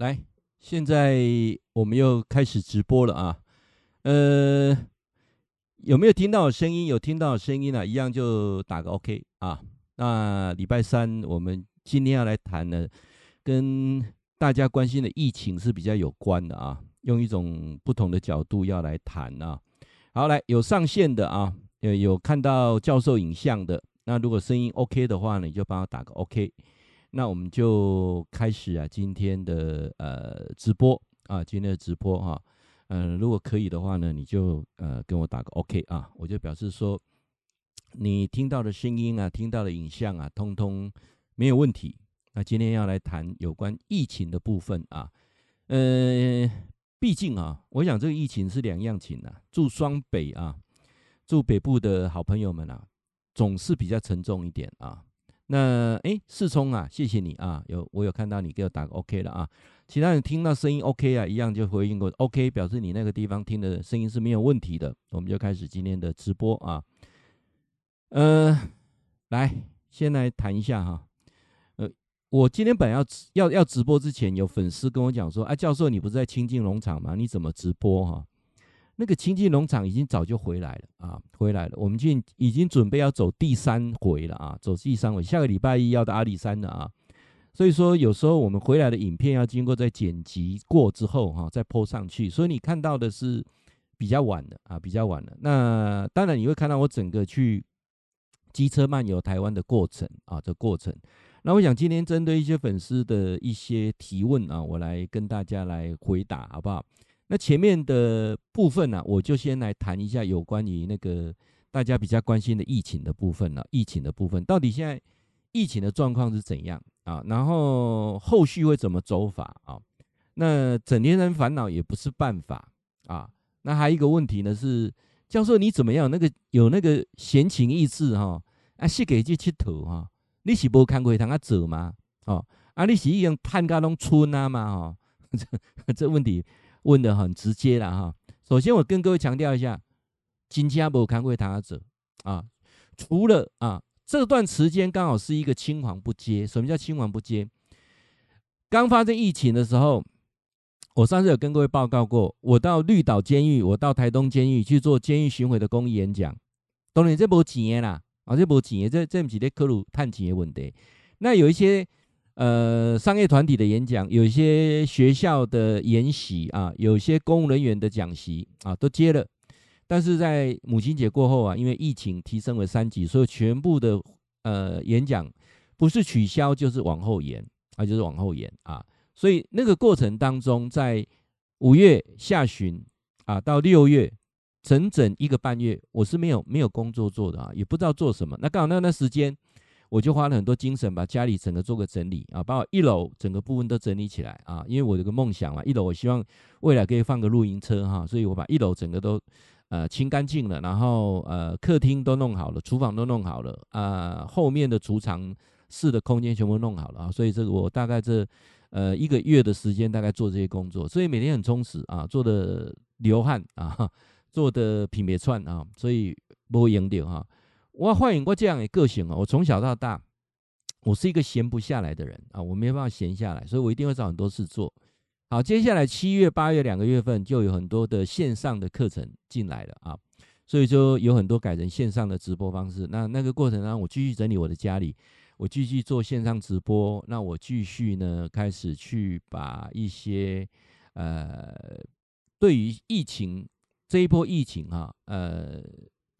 来，现在我们又开始直播了啊。呃，有没有听到声音？有听到声音啊，一样就打个 OK 啊。那礼拜三我们今天要来谈的，跟大家关心的疫情是比较有关的啊，用一种不同的角度要来谈啊。好，来有上线的啊，有有看到教授影像的，那如果声音 OK 的话呢，你就帮我打个 OK。那我们就开始啊，今天的呃直播啊，今天的直播哈，嗯、呃，如果可以的话呢，你就呃跟我打个 OK 啊，我就表示说你听到的声音啊，听到的影像啊，通通没有问题。那今天要来谈有关疫情的部分啊，呃，毕竟啊，我想这个疫情是两样情啊，住双北啊，住北部的好朋友们啊，总是比较沉重一点啊。那哎，世聪啊，谢谢你啊，有我有看到你给我打个 OK 了啊，其他人听到声音 OK 啊，一样就回应过 OK，表示你那个地方听的声音是没有问题的。我们就开始今天的直播啊，呃，来先来谈一下哈，呃，我今天本来要要要直播之前，有粉丝跟我讲说，啊，教授你不是在清境农场吗？你怎么直播哈？那个清境农场已经早就回来了啊，回来了。我们已经已经准备要走第三回了啊，走第三回。下个礼拜一要到阿里山了啊，所以说有时候我们回来的影片要经过再剪辑过之后哈，再 po 上去。所以你看到的是比较晚的啊，比较晚的。那当然你会看到我整个去机车漫游台湾的过程啊，这过程。那我想今天针对一些粉丝的一些提问啊，我来跟大家来回答，好不好？那前面的部分呢、我就先来谈一下有关于那个大家比较关心的疫情的部分了、疫情的部分到底现在疫情的状况是怎样啊？然后后续会怎么走法啊？那整天人烦恼也不是办法啊。那还有一个问题呢是，教授你怎么样？那个有那个闲情逸致哈？啊，是给去佚佗哈？你是不看过他走吗？哦，啊，你是一样探家拢村啊嘛？哈，这这问题。问的很直接了哈。首先，我跟各位强调一下，金家伯看会他者啊，除了啊这段时间刚好是一个青黄不接。什么叫青黄不接？刚发生疫情的时候，我上次有跟各位报告过，我到绿岛监狱，我到台东监狱去做监狱巡回的公益演讲。当然这没钱啦，啊这没钱，这这不是在科鲁探钱的问题。那有一些。呃，商业团体的演讲，有些学校的研习啊，有些公务人员的讲习啊，都接了。但是在母亲节过后啊，因为疫情提升为三级，所以全部的呃演讲不是取消就是往后延啊，就是往后延啊。所以那个过程当中，在五月下旬啊到六月，整整一个半月，我是没有没有工作做的啊，也不知道做什么。那刚好那段时间。我就花了很多精神，把家里整个做个整理啊，把我一楼整个部分都整理起来啊，因为我有个梦想嘛，一楼我希望未来可以放个露营车哈，所以我把一楼整个都呃清干净了，然后呃客厅都弄好了，厨房都弄好了啊，后面的储藏室的空间全部弄好了啊，所以这个我大概这呃一个月的时间大概做这些工作，所以每天很充实啊，做的流汗啊，做的品别串啊，所以不会赢掉哈。我欢迎过这样的个性啊！我从小到大，我是一个闲不下来的人啊，我没办法闲下来，所以我一定会找很多事做。好，接下来七月、八月两个月份就有很多的线上的课程进来了啊，所以就有很多改成线上的直播方式。那那个过程中，我继续整理我的家里，我继续做线上直播。那我继续呢，开始去把一些呃，对于疫情这一波疫情哈，呃。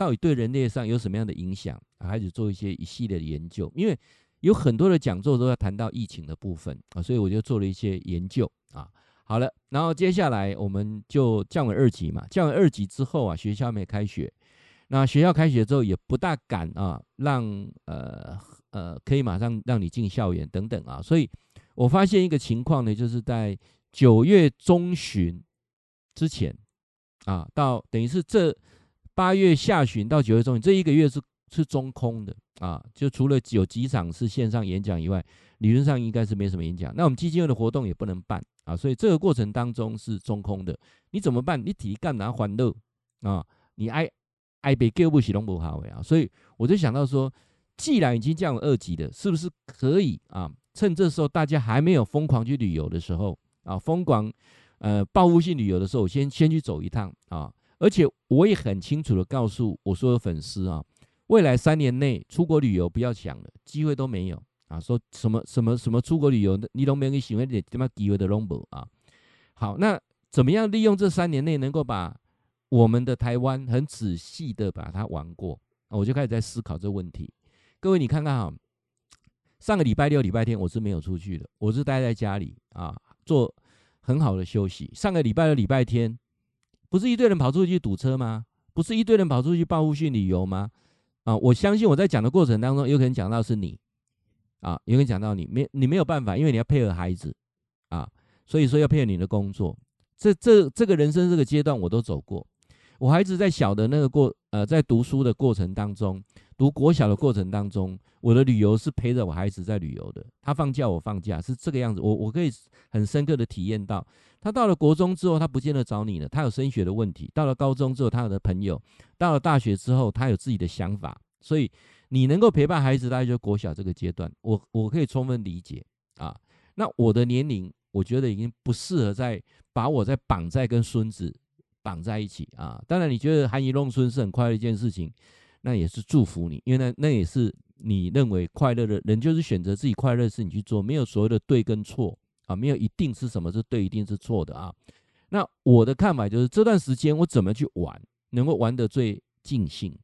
到底对人类上有什么样的影响？开始做一些一系列的研究，因为有很多的讲座都要谈到疫情的部分啊，所以我就做了一些研究啊。好了，然后接下来我们就降为二级嘛，降为二级之后啊，学校没开学，那学校开学之后也不大敢啊，让呃呃可以马上让你进校园等等啊，所以我发现一个情况呢，就是在九月中旬之前啊，到等于是这。八月下旬到九月中旬这一个月是是中空的啊，就除了有几场是线上演讲以外，理论上应该是没什么演讲。那我们基金会的活动也不能办啊，所以这个过程当中是中空的。你怎么办？你体力干嘛欢乐啊，你爱爱被救不起拢不好呀。所以我就想到说，既然已经降了二级的，是不是可以啊，趁这时候大家还没有疯狂去旅游的时候啊，疯狂呃报复性旅游的时候，我先先去走一趟啊。而且我也很清楚的告诉我所有粉丝啊，未来三年内出国旅游不要想了，机会都没有啊。说什么什么什么出国旅游，你都没有你喜欢点什么机会的拢无啊。好，那怎么样利用这三年内能够把我们的台湾很仔细的把它玩过？我就开始在思考这问题。各位你看看哈，上个礼拜六、礼拜天我是没有出去的，我是待在家里啊，做很好的休息。上个礼拜六、礼拜天。不是一堆人跑出去堵车吗？不是一堆人跑出去报复性旅游吗？啊，我相信我在讲的过程当中，有可能讲到是你，啊，有可能讲到你，没你没有办法，因为你要配合孩子，啊，所以说要配合你的工作。这这这个人生这个阶段我都走过。我孩子在小的那个过，呃，在读书的过程当中，读国小的过程当中，我的旅游是陪着我孩子在旅游的。他放假，我放假，是这个样子。我我可以很深刻的体验到，他到了国中之后，他不见得找你了，他有升学的问题；到了高中之后，他有的朋友；到了大学之后，他有自己的想法。所以你能够陪伴孩子，大概就是国小这个阶段，我我可以充分理解啊。那我的年龄，我觉得已经不适合再把我再绑在跟孙子。绑在一起啊！当然，你觉得含饴弄孙是很快乐一件事情，那也是祝福你，因为那那也是你认为快乐的人，就是选择自己快乐的事情去做，没有所谓的对跟错啊，没有一定是什么是对，一定是错的啊。那我的看法就是这段时间我怎么去玩，能够玩得最尽兴。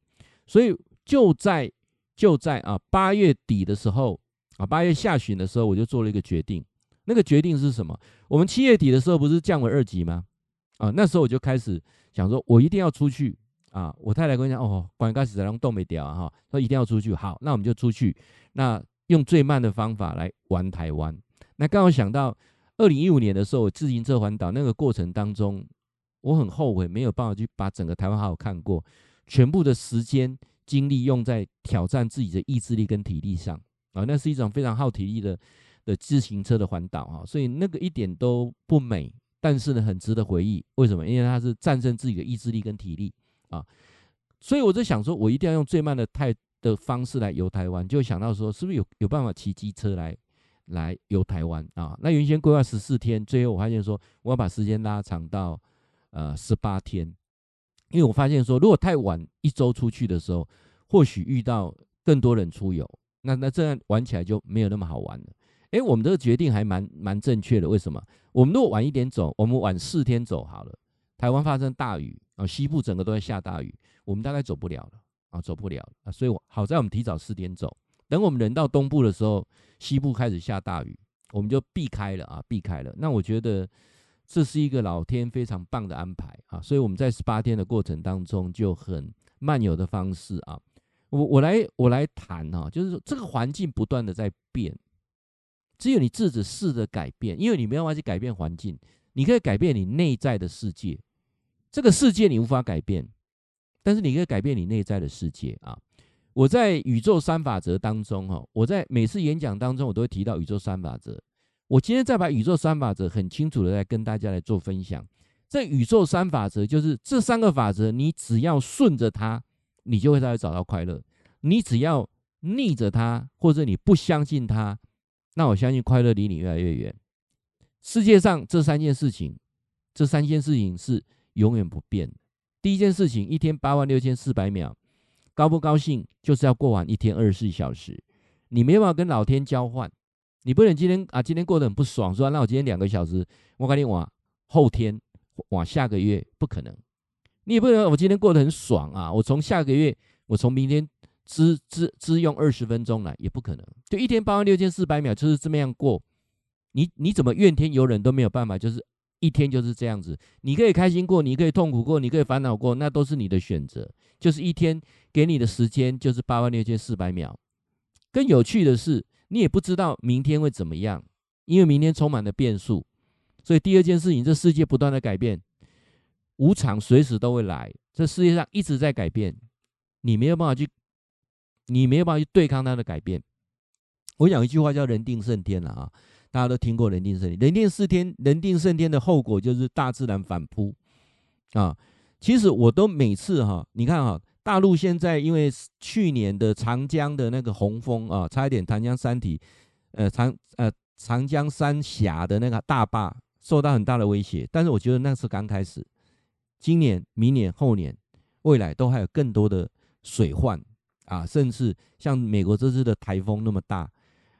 所以就在就在啊八月底的时候啊，八月下旬的时候，我就做了一个决定。那个决定是什么？我们七月底的时候不是降为二级吗？啊，那时候我就开始想说，我一定要出去啊！我太太跟我讲，哦，关开始在那动没掉啊，哈，说一定要出去。好，那我们就出去。那用最慢的方法来玩台湾。那刚好想到二零一五年的时候，我自行车环岛那个过程当中，我很后悔没有办法去把整个台湾好好看过，全部的时间精力用在挑战自己的意志力跟体力上啊，那是一种非常耗体力的的自行车的环岛啊，所以那个一点都不美。但是呢，很值得回忆。为什么？因为它是战胜自己的意志力跟体力啊，所以我在想说，我一定要用最慢的态的方式来游台湾。就想到说，是不是有有办法骑机车来来游台湾啊？那原先规划十四天，最后我发现说，我要把时间拉长到呃十八天，因为我发现说，如果太晚一周出去的时候，或许遇到更多人出游，那那这样玩起来就没有那么好玩了。哎，我们这个决定还蛮蛮正确的。为什么？我们如果晚一点走，我们晚四天走好了。台湾发生大雨啊，西部整个都在下大雨，我们大概走不了了啊，走不了啊。所以我好在我们提早四天走，等我们人到东部的时候，西部开始下大雨，我们就避开了啊，避开了。那我觉得这是一个老天非常棒的安排啊。所以我们在十八天的过程当中，就很漫游的方式啊，我我来我来谈啊，就是说这个环境不断的在变。只有你自己试着改变，因为你没有办法去改变环境，你可以改变你内在的世界。这个世界你无法改变，但是你可以改变你内在的世界啊！我在宇宙三法则当中，哈，我在每次演讲当中，我都会提到宇宙三法则。我今天再把宇宙三法则很清楚的来跟大家来做分享。这宇宙三法则就是这三个法则，你只要顺着它，你就会再找到快乐；你只要逆着它，或者你不相信它。那我相信快乐离你越来越远。世界上这三件事情，这三件事情是永远不变的。第一件事情，一天八万六千四百秒，高不高兴就是要过完一天二十四小时。你没办法跟老天交换，你不能今天啊，今天过得很不爽，说那我今天两个小时，我赶紧往后天往下个月，不可能。你也不能我今天过得很爽啊，我从下个月，我从明天。只只只用二十分钟来也不可能，就一天八万六千四百秒就是这么样过，你你怎么怨天尤人都没有办法，就是一天就是这样子。你可以开心过，你可以痛苦过，你可以烦恼过，那都是你的选择。就是一天给你的时间就是八万六千四百秒。更有趣的是，你也不知道明天会怎么样，因为明天充满了变数。所以第二件事情，这世界不断的改变，无常随时都会来，这世界上一直在改变，你没有办法去。你没有办法去对抗它的改变。我讲一句话叫“人定胜天”了啊，大家都听过“人定胜天”。人定胜天，人定胜天的后果就是大自然反扑啊。其实我都每次哈，你看哈，大陆现在因为去年的长江的那个洪峰啊，差一点长江三体呃长呃长江三峡的那个大坝受到很大的威胁。但是我觉得那是刚开始，今年、明年、后年、未来都还有更多的水患啊，甚至像美国这次的台风那么大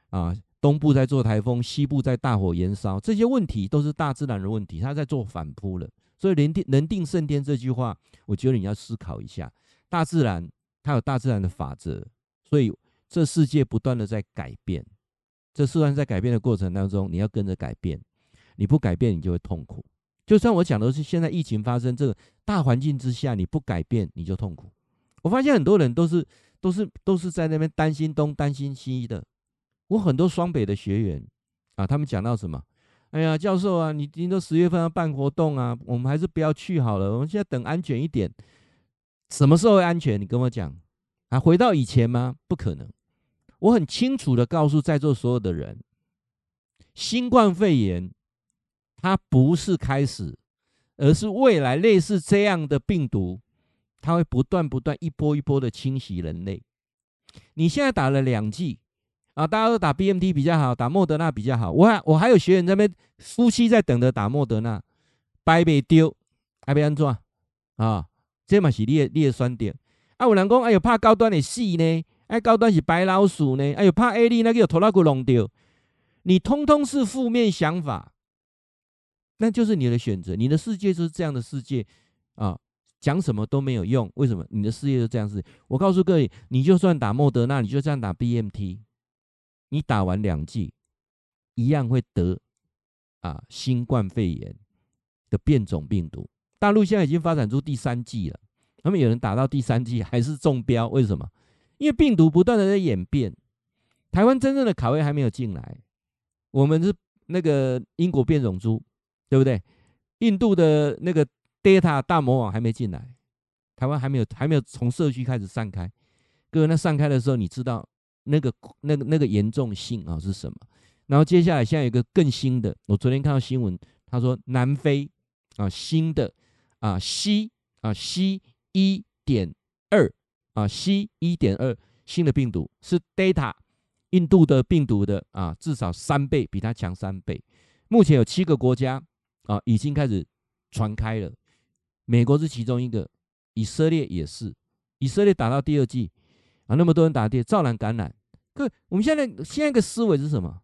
啊，东部在做台风，西部在大火燃烧，这些问题都是大自然的问题，它在做反扑了。所以“人定人定胜天”这句话，我觉得你要思考一下。大自然它有大自然的法则，所以这世界不断的在改变。这世界在改变的过程当中，你要跟着改变。你不改变，你就会痛苦。就算我讲的是现在疫情发生这个大环境之下，你不改变，你就痛苦。我发现很多人都是都是都是在那边担心东担心西的。我很多双北的学员啊，他们讲到什么？哎呀，教授啊，你你都十月份要办活动啊，我们还是不要去好了。我们现在等安全一点，什么时候会安全？你跟我讲啊，回到以前吗？不可能。我很清楚的告诉在座所有的人，新冠肺炎它不是开始，而是未来类似这样的病毒，它会不断不断一波一波的侵袭人类。你现在打了两剂。啊，大家都打 BMT 比较好，打莫德纳比较好。我还我还有学员在那边，夫妻在等着打莫德纳，白被丢，还被安怎啊？这嘛是你的你的选择。啊，有人讲，哎呦，怕高端的死呢？哎，高端是白老鼠呢？哎呦，怕 A 利那个有拖拉库弄掉，你通通是负面想法，那就是你的选择。你的世界就是这样的世界啊，讲什么都没有用。为什么？你的世界就这样子。我告诉各位，你就算打莫德纳，你就这样打 BMT。你打完两剂，一样会得啊新冠肺炎的变种病毒。大陆现在已经发展出第三剂了，他们有人打到第三剂还是中标，为什么？因为病毒不断的在演变。台湾真正的卡位还没有进来，我们是那个英国变种株，对不对？印度的那个 Delta 大魔王还没进来，台湾还没有还没有从社区开始散开。各位，那散开的时候，你知道？那个、那个、那个严重性啊是什么？然后接下来现在有一个更新的，我昨天看到新闻，他说南非啊新的啊 C 啊 C 一点二啊 C 一点二新的病毒是 Delta 印度的病毒的啊至少三倍比它强三倍。目前有七个国家啊已经开始传开了，美国是其中一个，以色列也是，以色列打到第二季啊那么多人打的照然感染。各位，我们现在现在一个思维是什么？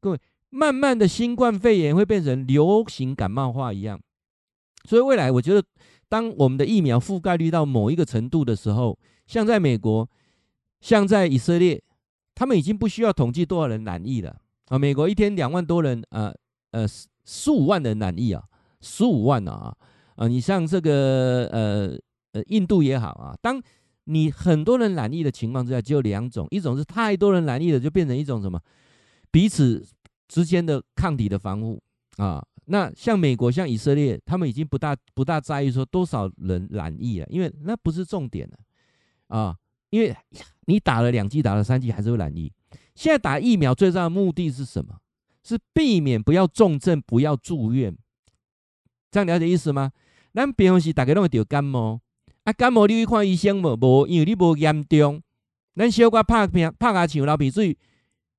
各位，慢慢的新冠肺炎会变成流行感冒化一样，所以未来我觉得，当我们的疫苗覆盖率到某一个程度的时候，像在美国，像在以色列，他们已经不需要统计多少人染疫了啊！美国一天两万多人，呃呃十五万人染疫啊，十五万啊啊！你像这个呃呃印度也好啊，当你很多人染疫的情况之下，只有两种，一种是太多人染疫了，就变成一种什么彼此之间的抗体的防护啊。那像美国、像以色列，他们已经不大不大在意说多少人染疫了，因为那不是重点了啊。因为你打了两剂、打了三剂，还是会染疫。现在打疫苗最重要的目的是什么？是避免不要重症、不要住院。这样了解意思吗？那平常时大家都会得感冒。啊，感冒你去看医生无？无，因为你无严重。咱小可拍片拍下像流鼻水，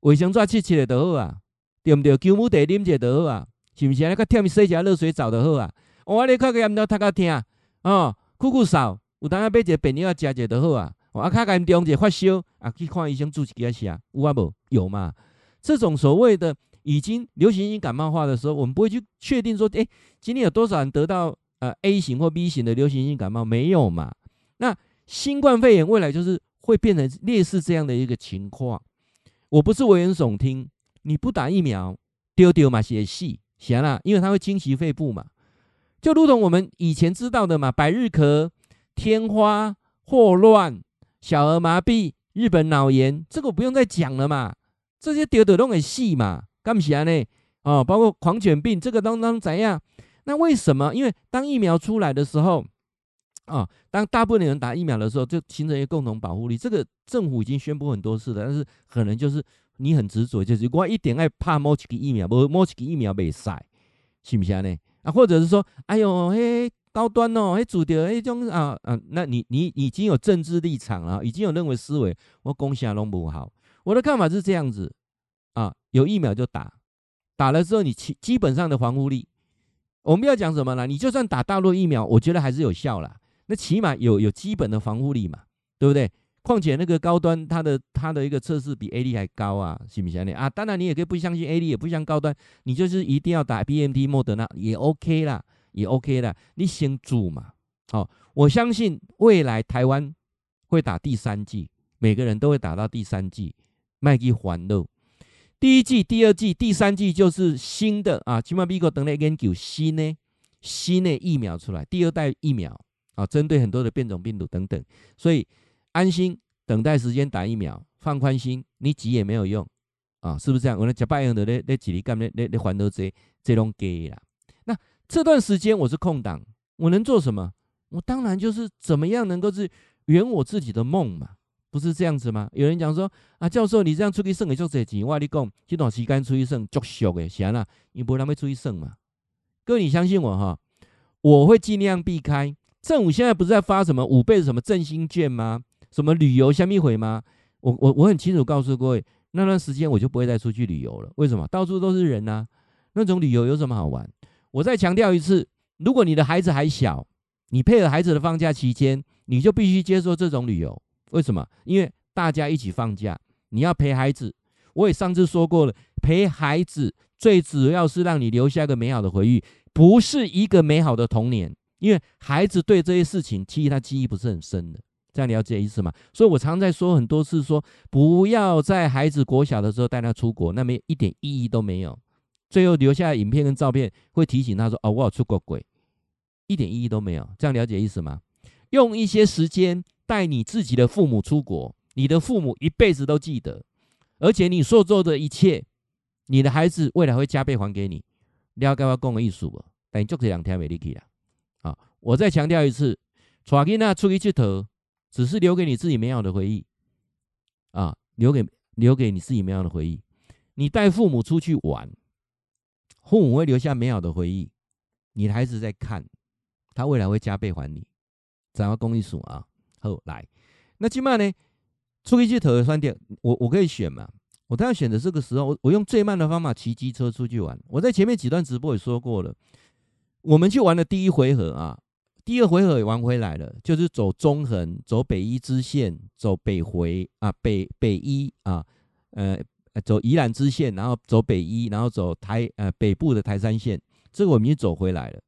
卫生纸擦擦就好啊，对不对？姜母茶啉者就好啊，是不是？那个添洗一下热水澡就好啊。我你看个严重，他个疼哦，酷酷扫，有当啊买一个便药食者就好啊。啊，较严重者发烧啊，去看医生注一下有啊无？有嘛？这种所谓的已经流行性感冒化的时候，我们不会去确定说，诶，今天有多少人得到？呃，A 型或 B 型的流行性感冒没有嘛？那新冠肺炎未来就是会变成类似这样的一个情况。我不是危言耸听，你不打疫苗丢丢嘛，写戏行了，因为它会侵袭肺部嘛。就如同我们以前知道的嘛，百日咳、天花、霍乱、小儿麻痹、日本脑炎，这个不用再讲了嘛。这些丢丢都很细嘛，干不起来呢？哦，包括狂犬病，这个当当怎样？那为什么？因为当疫苗出来的时候，啊，当大部分人打疫苗的时候，就形成一个共同保护力。这个政府已经宣布很多次了，但是可能就是你很执着，就是我一点爱怕某几个疫苗，某某几个疫苗没塞，是不是呢？啊，或者是说，哎呦，嘿，高端哦，嘿，主流，嘿，种啊啊，那你你已经有政治立场了，已经有认为思维，我恭喜啊，拢不好。我的看法是这样子啊，有疫苗就打，打了之后你基基本上的防护力，我们要讲什么呢？你就算打大陆疫苗，我觉得还是有效啦。那起码有有基本的防护力嘛，对不对？况且那个高端它的它的一个测试比 A D 还高啊，信不信你啊？当然你也可以不相信 A D，，也不信高端，你就是一定要打 BNT 莫德纳也 OK 啦，也 OK 啦。你先住嘛，好，我相信未来台湾会打第三剂，每个人都会打到第三剂，麦基环路。第一季、第二季、第三季就是新的啊，起码美国等来研究新的新的疫苗出来，第二代疫苗啊，针对很多的变种病毒等等，所以。安心等待时间打疫苗，放宽心，你急也没有用啊，是不是这样？我那假扮样的那那几粒干那那那还都这这种给了。那这段时间我是空档，我能做什么？我当然就是怎么样能够是圆我自己的梦嘛，不是这样子吗？有人讲说啊，教授你这样出去省也就这钱，我跟你讲这段时间出去省足俗的，行了，你不让他出去省嘛？各位你相信我哈，我会尽量避开。政府现在不是在发什么五倍什么振兴券吗？什么旅游虾米会吗？我我我很清楚告诉各位，那段时间我就不会再出去旅游了。为什么？到处都是人呐、啊，那种旅游有什么好玩？我再强调一次，如果你的孩子还小，你配合孩子的放假期间，你就必须接受这种旅游。为什么？因为大家一起放假，你要陪孩子。我也上次说过了，陪孩子最主要是让你留下一个美好的回忆，不是一个美好的童年。因为孩子对这些事情其实他记忆不是很深的。这样了解意思吗？所以我常在说很多次说，不要在孩子国小的时候带他出国，那么一点意义都没有。最后留下的影片跟照片会提醒他说：“哦，我有出过轨，一点意义都没有。”这样了解意思吗？用一些时间带你自己的父母出国，你的父母一辈子都记得，而且你所做的一切，你的孩子未来会加倍还给你。了解我讲的意思不？但就这两天没力气了。啊，我再强调一次，带囡仔出去佚佗。只是留给你自己美好的回忆，啊，留给留给你自己美好的回忆。你带父母出去玩，父母会留下美好的回忆。你的孩子在看，他未来会加倍还你。咱要公益数啊，好来。那今晚呢，出去去投的饭店，我我可以选嘛？我当然选择这个时候，我我用最慢的方法骑机车出去玩。我在前面几段直播也说过了，我们去玩的第一回合啊。第二回合也玩回来了，就是走中横，走北一支线，走北回啊，北北一啊，呃，走宜兰支线，然后走北一，然后走台呃北部的台三线，这个我们已经走回来了。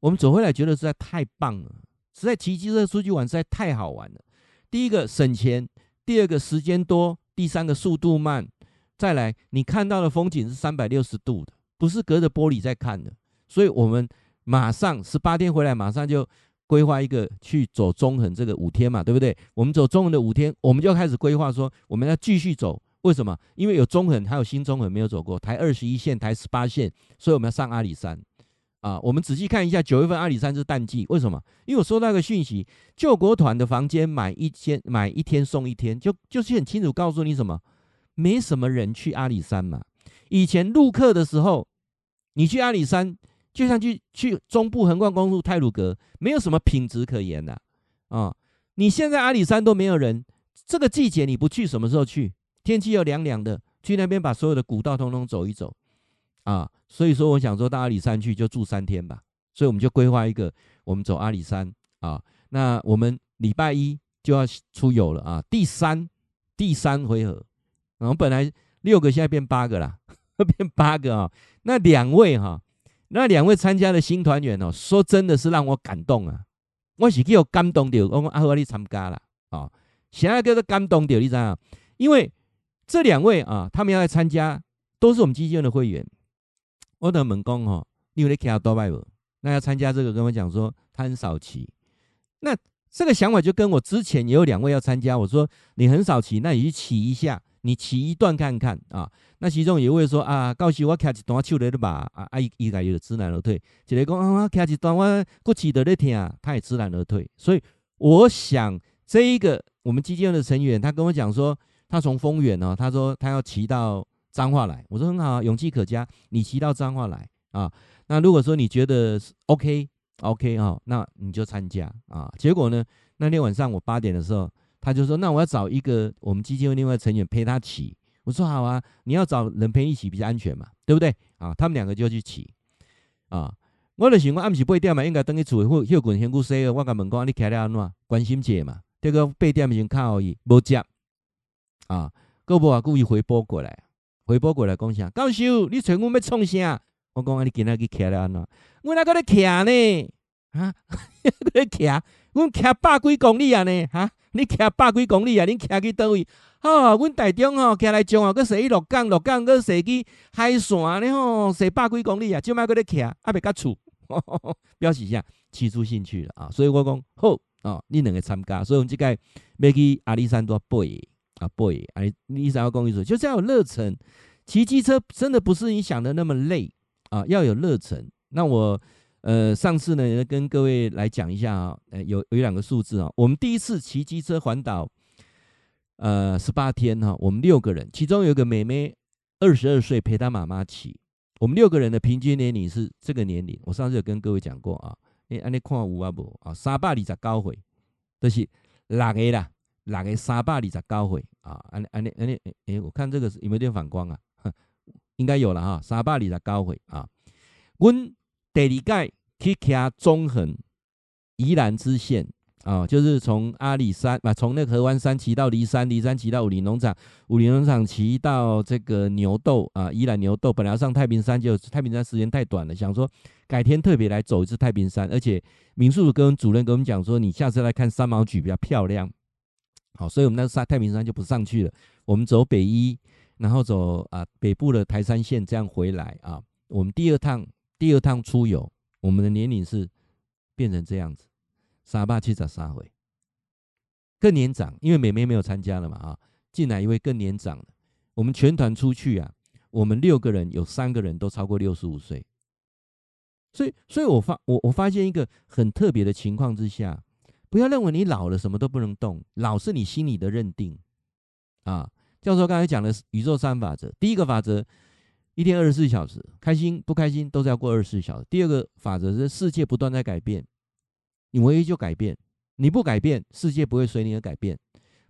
我们走回来觉得实在太棒了，实在骑机车出去玩实在太好玩了。第一个省钱，第二个时间多，第三个速度慢，再来你看到的风景是三百六十度的，不是隔着玻璃在看的，所以我们。马上十八天回来，马上就规划一个去走中横这个五天嘛，对不对？我们走中横的五天，我们就开始规划说我们要继续走。为什么？因为有中横，还有新中横没有走过，台二十一线、台十八线，所以我们要上阿里山啊。我们仔细看一下，九月份阿里山是淡季，为什么？因为我收到一个讯息，救国团的房间买一间买一天送一天，就就是很清楚告诉你什么？没什么人去阿里山嘛。以前陆客的时候，你去阿里山。就像去去中部横贯公路太鲁阁，没有什么品质可言的啊，啊！你现在阿里山都没有人，这个季节你不去，什么时候去？天气又凉凉的，去那边把所有的古道通通走一走啊！所以说，我想说到阿里山去就住三天吧，所以我们就规划一个，我们走阿里山啊。那我们礼拜一就要出游了啊，第三第三回合，我们本来六个，现在变八个啦，变八个啊。那两位哈、那两位参加的新团员哦，说真的是让我感动啊！我是给我感动的，我讲阿和你参加了啊，现在叫做感动的，你知道？因为这两位啊，他们要来参加，都是我们基金会的会员。我的门工哈，你有在骑多拜不？那要参加这个，跟我讲说他很少骑。那这个想法就跟我之前也有两位要参加，我说你很少骑，那你去骑一下。你骑一段看看啊，那其中有位说啊，告诉我骑一段手累的吧，啊，啊，伊个就知难而退。一个讲啊，骑一段我过骑的那天啊，他也知难而退。所以我想这一个我们基金会的成员，他跟我讲说，他从丰原哦，他说他要骑到彰化来，我说很好啊，勇气可嘉，你骑到彰化来啊。那如果说你觉得 OK OK 啊，那你就参加啊。结果呢，那天晚上我八点的时候。他就说：“那我要找一个我们基金会另外成员陪他骑。”我说好啊，你要找人陪你骑比较安全嘛，对不对？啊，他们两个就去骑，啊，我就想我暗时八点嘛，应该等去厝或休困先去洗个，我甲问讲你开了安怎？关心者嘛，这个八点已经卡而已，无接，啊，个无啊故意回拨过来，回拨过来讲啥？教授，你找阮要创啥？我讲啊，你今仔日骑了安怎？我哪个咧徛呢？啊，咧徛，阮徛百几公里啊呢？哈，你徛百几公里啊？你徛去倒位？哦，阮台中吼，徛来中啊，搁驶去鹿港，鹿港搁驶去海线咧吼，驶百几公里啊，即摆搁咧骑，还袂甲厝，表示啥？骑出兴趣了啊！所以我讲好哦，你两个参加，所以我们即个要去阿里山多背啊背，啊，你想要讲意思，就是要有热忱。骑机车真的不是你想的那么累啊，要有热忱。那我呃上次呢跟各位来讲一下啊，呃有有两个数字啊，我们第一次骑机车环岛。呃，十八天哈，我们六个人，其中有个妹妹，二十二岁，陪她妈妈骑。我们六个人的平均年龄是这个年龄。我上次有跟各位讲过啊，哎，安尼看有啊无啊？三百二十九岁，都、是六个啦，六个三百二十九岁啊，安尼安尼安尼，哎，我看这个是有没有点反光啊？应该有了哈，三百二十九岁啊。阮第二届去骑中横宜兰支线。啊、就是从阿里山，啊，从那个合欢山骑到梨山，梨山骑到武陵农场，武陵农场骑到这个牛斗啊，宜兰牛斗。本来要上太平山，就太平山时间太短了，想说改天特别来走一次太平山。而且民宿跟主任跟我们讲说，你下次来看三毛櫸比较漂亮。好，所以我们那上太平山就不上去了，我们走北一，然后走啊北部的台三线这样回来啊。我们第二趟第二趟出游，我们的年龄是变成这样子。三百七十三岁，更年长，因为妹妹没有参加了嘛啊，进来一位更年长的。我们全团出去啊，我们六个人有三个人都超过六十五岁，所以，所以我发我我发现一个很特别的情况之下，不要认为你老了什么都不能动，老是你心里的认定啊。教授刚才讲的宇宙三法则，第一个法则，一天二十四小时，开心不开心都是要过二十四小时。第二个法则是世界不断在改变。你唯一就改变，你不改变，世界不会随你而改变。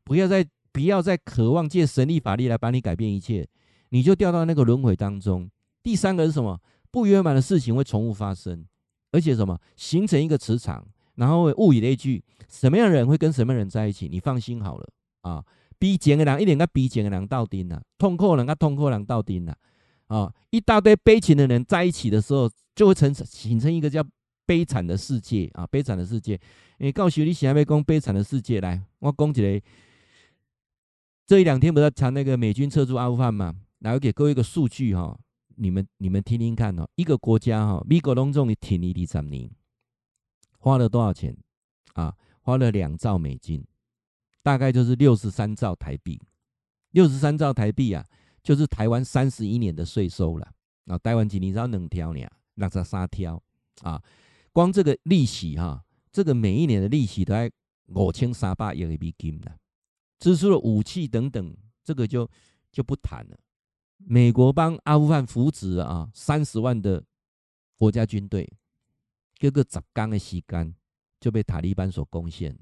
不要再不要再渴望借神力法力来把你改变一切，你就掉到那个轮回当中。第三个是什么？不圆满的事情会重复发生，而且什么形成一个磁场，然后会物以类聚。什么样的人会跟什么样的人在一起？你放心好了啊。逼贱的人一点跟逼贱的人斗阵呐，痛苦的人跟痛苦的人斗阵呐。啊，一大堆悲情的人在一起的时候，就会成形成一个叫。悲惨的世界啊，悲惨的世界！你，告诉你，想要讲悲惨的世界，来，我讲起来。这一两天不是查那个美军撤出阿富汗吗？然后给各位一个数据哈，你们你们听听看哦。一个国家哈，美国隆重的挺你第三年，花了多少钱啊？花了两兆美金，大概就是六十三兆台币。六十三兆台币啊，就是台湾三十一年的税收了。啊，台湾今年只要两条呢，六十三挑啊。光这个利息哈，这个每一年的利息都要五千三百亿的美金了，支出了武器等等，这个就就不谈了。美国帮阿富汗扶植啊三十万的国家军队，各个杂干的西干就被塔利班所攻陷。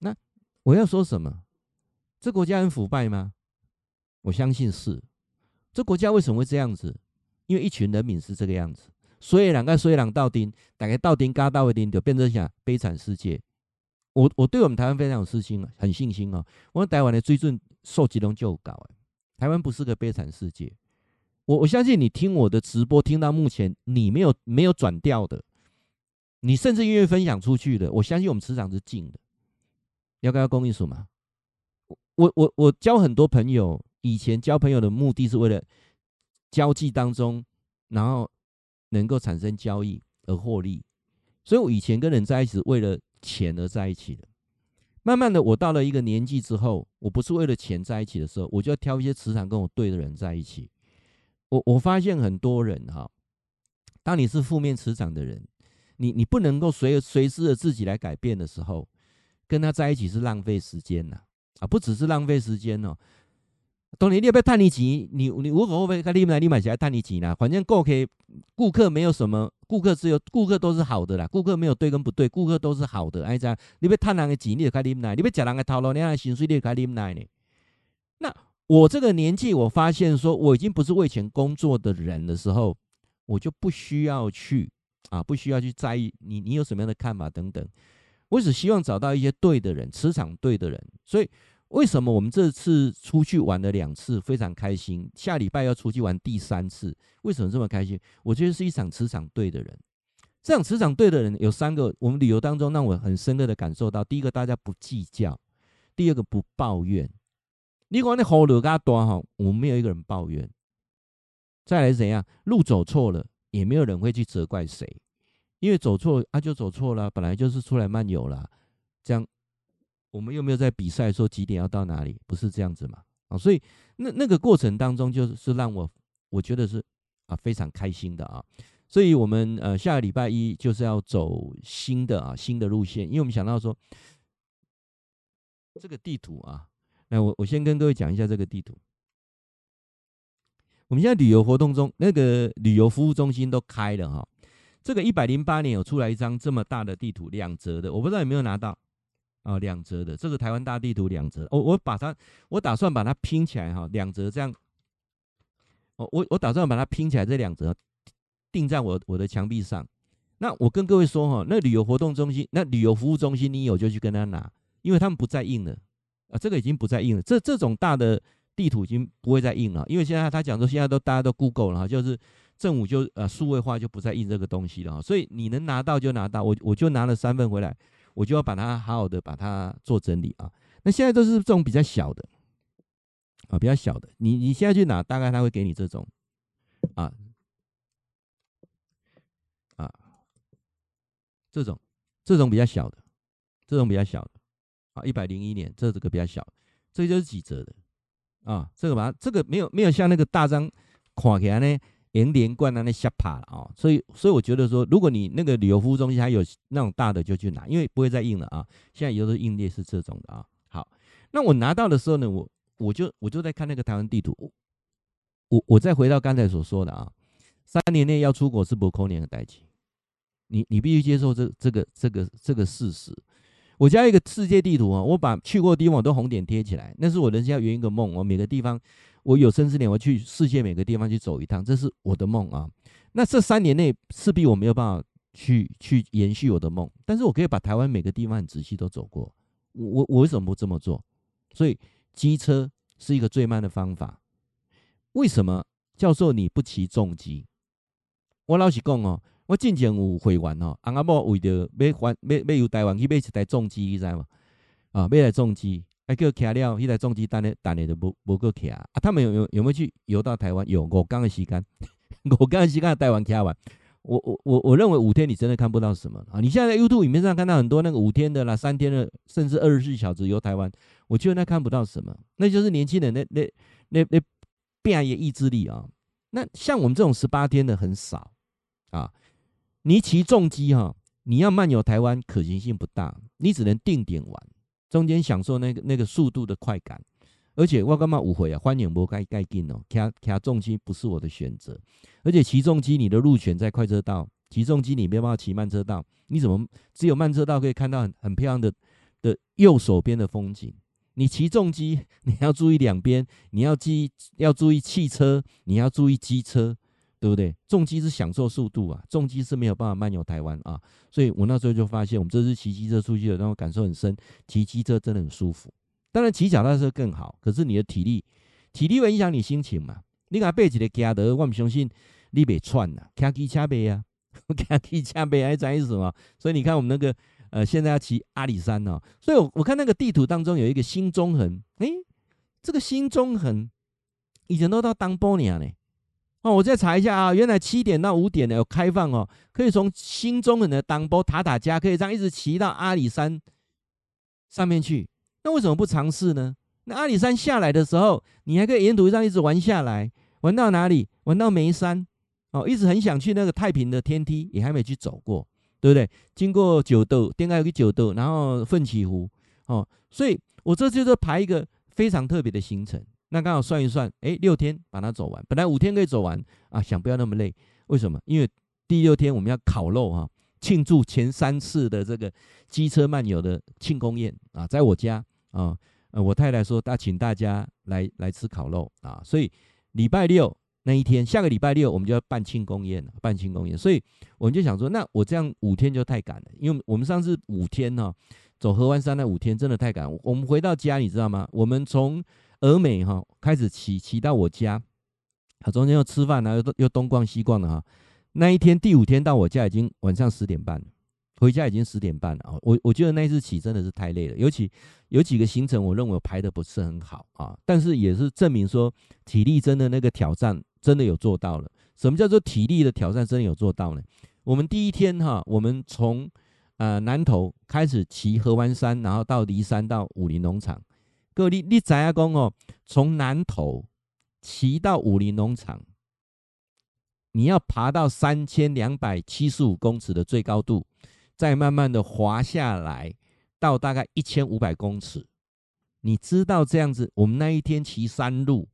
那我要说什么？这国家很腐败吗？我相信是。这国家为什么会这样子？因为一群人民是这个样子。所以两个所以两道丁，大概道丁嘎到位丁就变成啥悲惨世界。我我对我们台湾非常有信心，很信心哦。我们台湾的水准受集中就搞，台湾不是个悲惨世界。我我相信你听我的直播听到目前，你没有没有转掉的，你甚至愿意分享出去的，我相信我们磁场是静的。要跟要公益数吗？我我我交很多朋友，以前交朋友的目的是为了交际当中，然后。能够产生交易而获利，所以我以前跟人在一起为了钱而在一起的。慢慢的，我到了一个年纪之后，我不是为了钱在一起的时候，我就要挑一些磁场跟我对的人在一起。我我发现很多人哈，当你是负面磁场的人，你你不能够随随时的自己来改变的时候，跟他在一起是浪费时间呐啊，不只是浪费时间哦。当年你要不要探你钱？你你无所谓，看你们你买起来探你钱啦。反正顾客顾客没有什么，顾客只有顾客都是好的啦。顾客没有对跟不对，顾客都是好的。哎，这样你要探人的钱，你就开你们来；你要吃人的头路，你让薪水，你就开你们来呢。那我这个年纪，我发现说我已经不是为钱工作的人的时候，我就不需要去啊，不需要去在意你你有什么样的看法等等。我只希望找到一些对的人，磁场对的人。所以为什么我们这次出去玩了两次，非常开心。下礼拜要出去玩第三次，为什么这么开心？我觉得是一场磁场对的人。这场磁场对的人有三个，我们旅游当中让我很深刻的感受到：第一个，大家不计较；第二个，不抱怨。你讲那好路嘎多哈，我们没有一个人抱怨。再来怎样？路走错了，也没有人会去责怪谁，因为走错啊就走错了，本来就是出来漫游了。这样，我们又没有在比赛说几点要到哪里，不是这样子嘛？啊，所以那那个过程当中，就是让我我觉得是啊非常开心的啊。所以我们呃下个礼拜一就是要走新的啊新的路线，因为我们想到说这个地图啊。那我我先跟各位讲一下这个地图。我们现在旅游活动中，那个旅游服务中心都开了哈。这个一百零八年有出来一张这么大的地图，两折的，我不知道有没有拿到啊？两折的这个台湾大地图两折，我我把它，我打算把它拼起来哈，两折这样。我我我打算把它拼起来，这两折钉在我我的墙壁上。那我跟各位说哈，那旅游活动中心，那旅游服务中心你有就去跟他拿，因为他们不再印了。啊，这个已经不再印了。这这种大的地图已经不会再印了，因为现在他讲说，现在都大家都 Google 了，就是政府就呃数位化，就不再印这个东西了。所以你能拿到就拿到，我我就拿了三份回来，我就要把它好好的把它做整理啊。那现在都是这种比较小的啊，比较小的。你你现在去拿，大概他会给你这种啊啊这种这种比较小的，这种比较小的啊。一百零一年，这这个比较小，这就是几折的啊？这个吧，这个没有没有像那个大张看起来呢，连连贯的那吓怕了啊。所以所以我觉得说，如果你那个旅游服务中心还有那种大的，就去拿，因为不会再印了啊。现在有的印列是这种的啊。好，那我拿到的时候呢，我我就我就在看那个台湾地图，我我再回到刚才所说的啊，三年内要出国是不可能的代志，你你必须接受这这个这个这个事实。我家一个世界地图啊，我把去过的地方我都红点贴起来，那是我人生要圆一个梦。我每个地方，我有生之年我去世界每个地方去走一趟，这是我的梦啊。那这三年内势必我没有办法去去延续我的梦，但是我可以把台湾每个地方很仔细都走过。我我我为什么不这么做？所以机车是一个最慢的方法。为什么教授你不骑重机？我老实讲哦。我之前有会员哦，阿某为着要还要要由台湾去买一台重机，你知吗？啊，买台重机，还叫骑了，迄台重机等下等下都无无够骑啊！他们有有有没有去游到台湾？有五天的时间，五天的时间台湾骑完。我我我我认为五天你真的看不到什么啊！你现在在 YouTube 影片上看到很多那个五天的啦、三天的，甚至二十四小时游台湾，我觉得那看不到什么，那就是年轻人那那那那变异意志力啊！那像我们这种十八天的很少啊。你骑重机哈，你要漫游台湾可行性不大，你只能定点玩，中间享受那个那个速度的快感。而且我干嘛误会啊？欢迎不该该进哦，骑骑重机不是我的选择。而且骑重机你的路权在快车道，骑重机你没办法骑慢车道，你怎么只有慢车道可以看到很很漂亮的的右手边的风景？你骑重机你要注意两边，你要记要注意汽车，你要注意机车。对不对？重机是享受速度啊，重机是没有办法漫游台湾啊，所以我那时候就发现，我们这次骑机车出去的，让我感受很深。骑机车真的很舒服，当然骑脚踏车更好，可是你的体力，体力会影响你心情嘛。你讲背起来加的，我不相信你别串呐，骑机车背啊，骑机车背还在意什么？所以你看我们那个呃，现在要骑阿里山哦，所以我我看那个地图当中有一个新中横，诶，这个新中横以前都到当波年呢。我再查一下啊，原来七点到五点呢有开放哦，可以从新中横的当波塔塔加，可以这样一直骑到阿里山上面去。那为什么不尝试呢？那阿里山下来的时候，你还可以沿途上一直玩下来，玩到哪里？玩到眉山哦，一直很想去那个太平的天梯，也还没去走过，对不对？经过九斗，应该有个九斗，然后奋起湖哦，所以我这就是排一个非常特别的行程。那刚好算一算，哎，六天把它走完，本来五天可以走完啊，想不要那么累，为什么？因为第六天我们要烤肉哈，庆祝前三次的这个机车漫游的庆功宴啊，在我家啊，我太太说，她请大家来来吃烤肉啊，所以礼拜六那一天，下个礼拜六我们就要办庆功宴了，办庆功宴，所以我们就想说，那我这样五天就太赶了，因为我们上次五天呢，走合欢山那五天真的太赶，我们回到家你知道吗？我们从峨眉哈开始骑骑到我家，啊，中间又吃饭，然后又又东逛西逛的哈，那一天第五天到我家已经晚上十点半。回家已经十点半了啊！我我觉得那一次骑真的是太累了，尤其有几个行程，我认为排的不是很好啊。但是也是证明说体力真的那个挑战真的有做到了。什么叫做体力的挑战真的有做到呢？我们第一天哈，我们从呃南投开始骑合湾山，然后到梨山到武林农场。各位你你知影讲哦，从南头骑到武林农场，你要爬到三千两百七十五公尺的最高度。再慢慢的滑下来，到大概一千五百公尺。你知道这样子，我们那一天骑山路，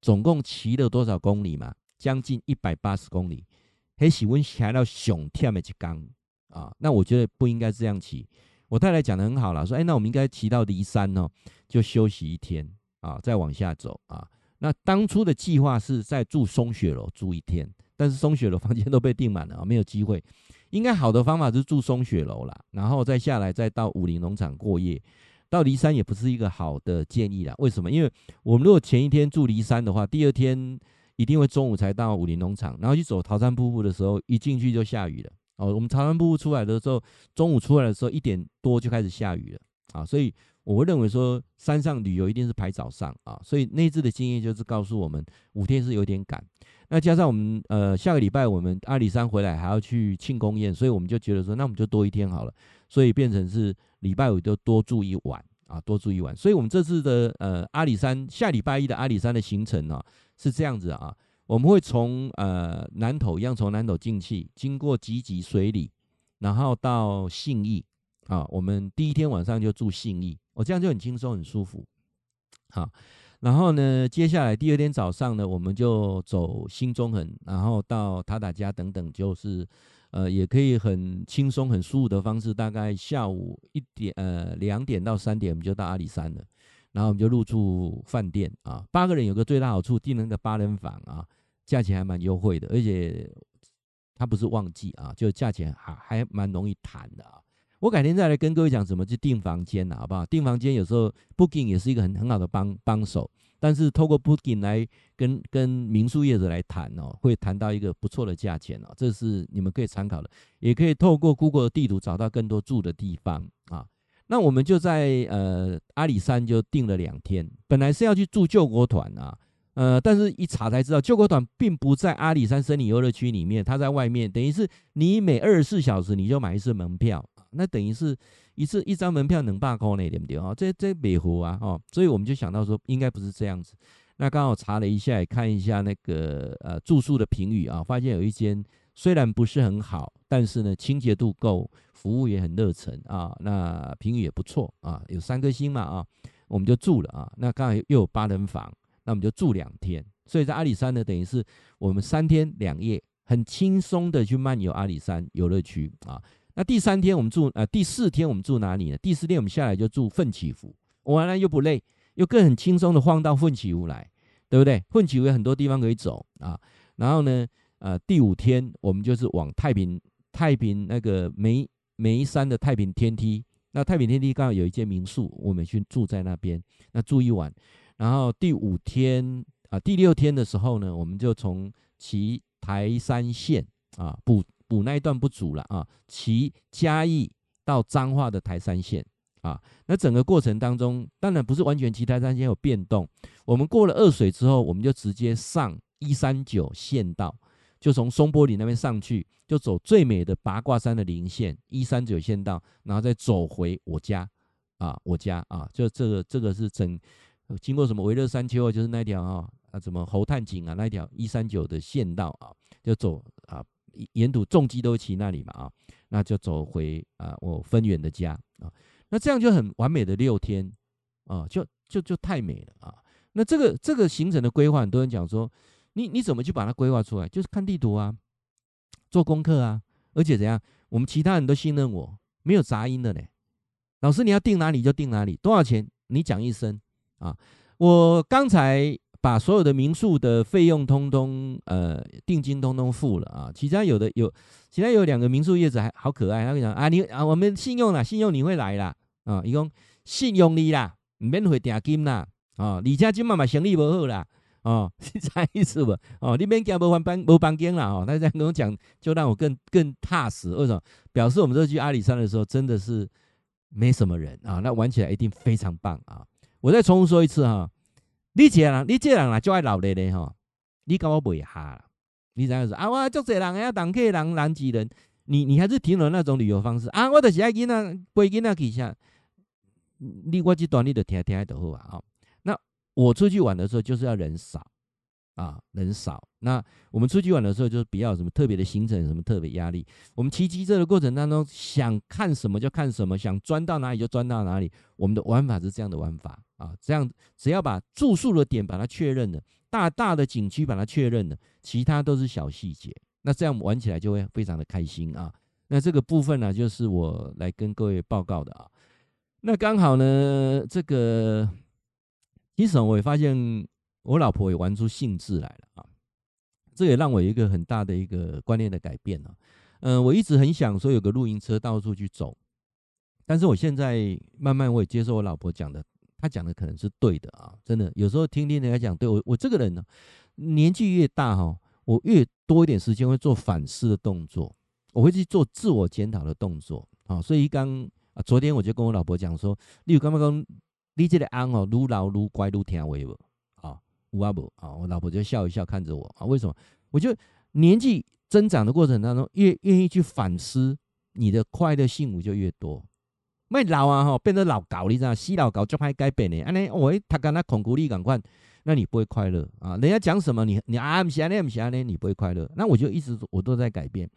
总共骑了多少公里吗？将近一百八十公里。很喜欢骑到熊跳没去刚啊，那我觉得不应该这样骑。我太太讲的很好了，说，哎，那我们应该骑到骊山哦，就休息一天啊，再往下走啊。那当初的计划是在住松雪楼住一天，但是松雪楼房间都被订满了啊，没有机会。应该好的方法是住松雪楼啦，然后再下来，再到武林农场过夜。到骊山也不是一个好的建议啦。为什么？因为我们如果前一天住骊山的话，第二天一定会中午才到武林农场，然后去走桃山瀑布的时候，一进去就下雨了。哦，我们桃山瀑布出来的时候，中午出来的时候一点多就开始下雨了啊，所以我会认为说山上旅游一定是排早上啊，所以那次的经验就是告诉我们五天是有点赶。那加上我们呃下个礼拜我们阿里山回来还要去庆功宴，所以我们就觉得说，那我们就多一天好了，所以变成是礼拜五就多住一晚啊，多住一晚。所以我们这次的呃阿里山下礼拜一的阿里山的行程呢、是这样子啊，我们会从呃南投一样从南投进去，经过集集水里，然后到信义啊，我们第一天晚上就住信义，我、哦、这样就很轻松很舒服，好。然后呢，接下来第二天早上呢，我们就走新中横，然后到塔塔加等等，就是，呃，也可以很轻松、很舒服的方式。大概下午一点，呃，两点到三点，我们就到阿里山了。然后我们就入住饭店啊，八个人有个最大好处，订了个八人房啊，价钱还蛮优惠的，而且它不是旺季啊，就价钱还还蛮容易谈的啊。我改天再来跟各位讲怎么去订房间了，好不好？订房间有时候 Booking 也是一个很很好的帮帮手，但是透过 Booking 来跟跟民宿业者来谈哦，会谈到一个不错的价钱哦，这是你们可以参考的，也可以透过 Google 地图找到更多住的地方啊。那我们就在呃阿里山就订了两天，本来是要去住救国团啊。呃，但是一查才知道，救国团并不在阿里山森林游乐区里面，它在外面，等于是你每二十四小时你就买一次门票，那等于是一次一张门票能罢工呢对不对啊？这这美湖啊，哦，所以我们就想到说，应该不是这样子。那刚好查了一下，看一下那个呃住宿的评语啊，发现有一间虽然不是很好，但是呢清洁度够，服务也很热忱啊，那评语也不错啊，有三颗星嘛啊，我们就住了啊。那刚好又有八人房。那我们就住两天，所以在阿里山呢，等于是我们三天两夜，很轻松的去漫游阿里山游乐区啊。那第三天我们住，呃，第四天我们住哪里呢？第四天我们下来就住奋起湖，完了又不累，又更很轻松的晃到奋起湖来，对不对？奋起湖有很多地方可以走啊。然后呢，呃，第五天我们就是往太平太平那个梅梅山的太平天梯，那太平天梯刚好有一间民宿，我们去住在那边，那住一晚。然后第五天啊，第六天的时候呢，我们就从骑台山线啊，补补那一段不足了啊，骑嘉义到彰化的台山线啊，那整个过程当中，当然不是完全骑台山线有变动，我们过了二水之后，我们就直接上一三九县道，就从松柏里那边上去，就走最美的八卦山的棱线一三九县道，然后再走回我家啊，我家啊，就这个这个是整。经过什么微热山丘啊，就是那条啊啊，什么猴探井啊，那条一三九的县道啊，就走啊，沿途重机都骑那里嘛啊，那就走回啊我分远的家啊，那这样就很完美的六天啊，就就就太美了啊。那这个这个行程的规划，很多人讲说，你你怎么去把它规划出来？就是看地图啊，做功课啊，而且怎样，我们其他人都信任我，没有杂音的呢。老师你要定哪里就定哪里，多少钱？你讲一声啊，我刚才把所有的民宿的费用通通呃定金通通付了啊，其他有的有，其他有两个民宿业主还好可爱，他会讲啊你啊我们信用啦，信用你会来啦啊，伊讲信用你啦，免会定金啦啊，而且今嘛嘛生意无好啦。哦，是这意思不？哦，你免惊无房班无房间了哦。他这样跟我讲，就让我更更踏实。为什么？表示我们这去阿里山的时候，真的是没什么人啊。那玩起来一定非常棒啊！我再重复说一次哈、你这人，你这人啊，就爱闹热的哈。你跟我袂哈啦，你怎样说啊？我足侪人要，当客人人挤人，你你还是停留那种旅游方式啊？我就是爱囡仔陪囡仔去下，你我这段你就听听就好啊。那我出去玩的时候就是要人少啊，人少。那我们出去玩的时候就是比较什么特别的行程，什么特别压力。我们骑机车的过程当中，想看什么就看什么，想钻到哪里就钻到哪里。我们的玩法是这样的玩法啊，这样只要把住宿的点把它确认了，大大的景区把它确认了，其他都是小细节。那这样玩起来就会非常的开心啊。那这个部分呢，就是我来跟各位报告的啊。那刚好呢，这个。其实我也发现，我老婆也玩出兴致来了啊！这也让我有一个很大的一个观念的改变了。嗯，我一直很想说有个露营车到处去走，但是我现在慢慢我也接受我老婆讲的，她讲的可能是对的啊！真的，有时候听听人家讲，对我我这个人呢，年纪越大哈，我越多一点时间会做反思的动作，我会去做自我检讨的动作啊！所以刚啊，昨天我就跟我老婆讲说，例如刚刚。你这个安哦，愈老愈乖，愈听话不？啊，有啊无啊？我老婆就笑一笑看着我啊。为什么？我就年纪增长的过程当中，越愿意去反思，你的快乐幸福就越多。卖老啊哈，变得老搞，你知道？死老搞就怕改变的。安尼，我他跟他恐孤立赶快，那你不会快乐啊？人家讲什么，你你啊不是安尼不行，你不会快乐。那我就一直我都在改变。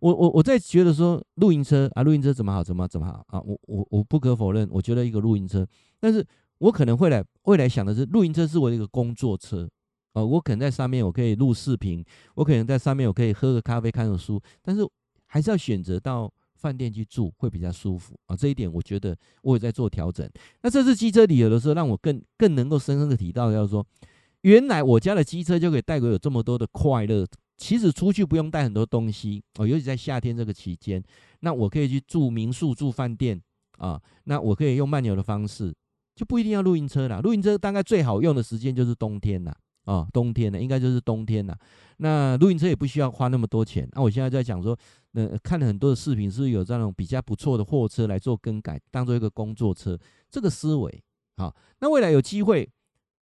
我我我在觉得说露营车啊，露营车怎么好，怎么怎么好啊？我我我不可否认，我觉得一个露营车，但是我可能会来未来想的是，露营车是我一个工作车啊，我可能在上面我可以录视频，我可能在上面我可以喝个咖啡，看个书，但是还是要选择到饭店去住会比较舒服啊。这一点我觉得我也在做调整。那这次机车旅游的时候，让我更更能够深深的提到，要说原来我家的机车就可以带给我这么多的快乐。其实出去不用带很多东西哦，尤其在夏天这个期间，那我可以去住民宿、住饭店啊，那我可以用漫游的方式，就不一定要露营车啦。露营车大概最好用的时间就是冬天啦，啊，冬天呢应该就是冬天啦。那露营车也不需要花那么多钱。那我现在在讲说，呃，看了很多的视频，是不是有这种比较不错的货车来做更改，当做一个工作车，这个思维好。那未来有机会，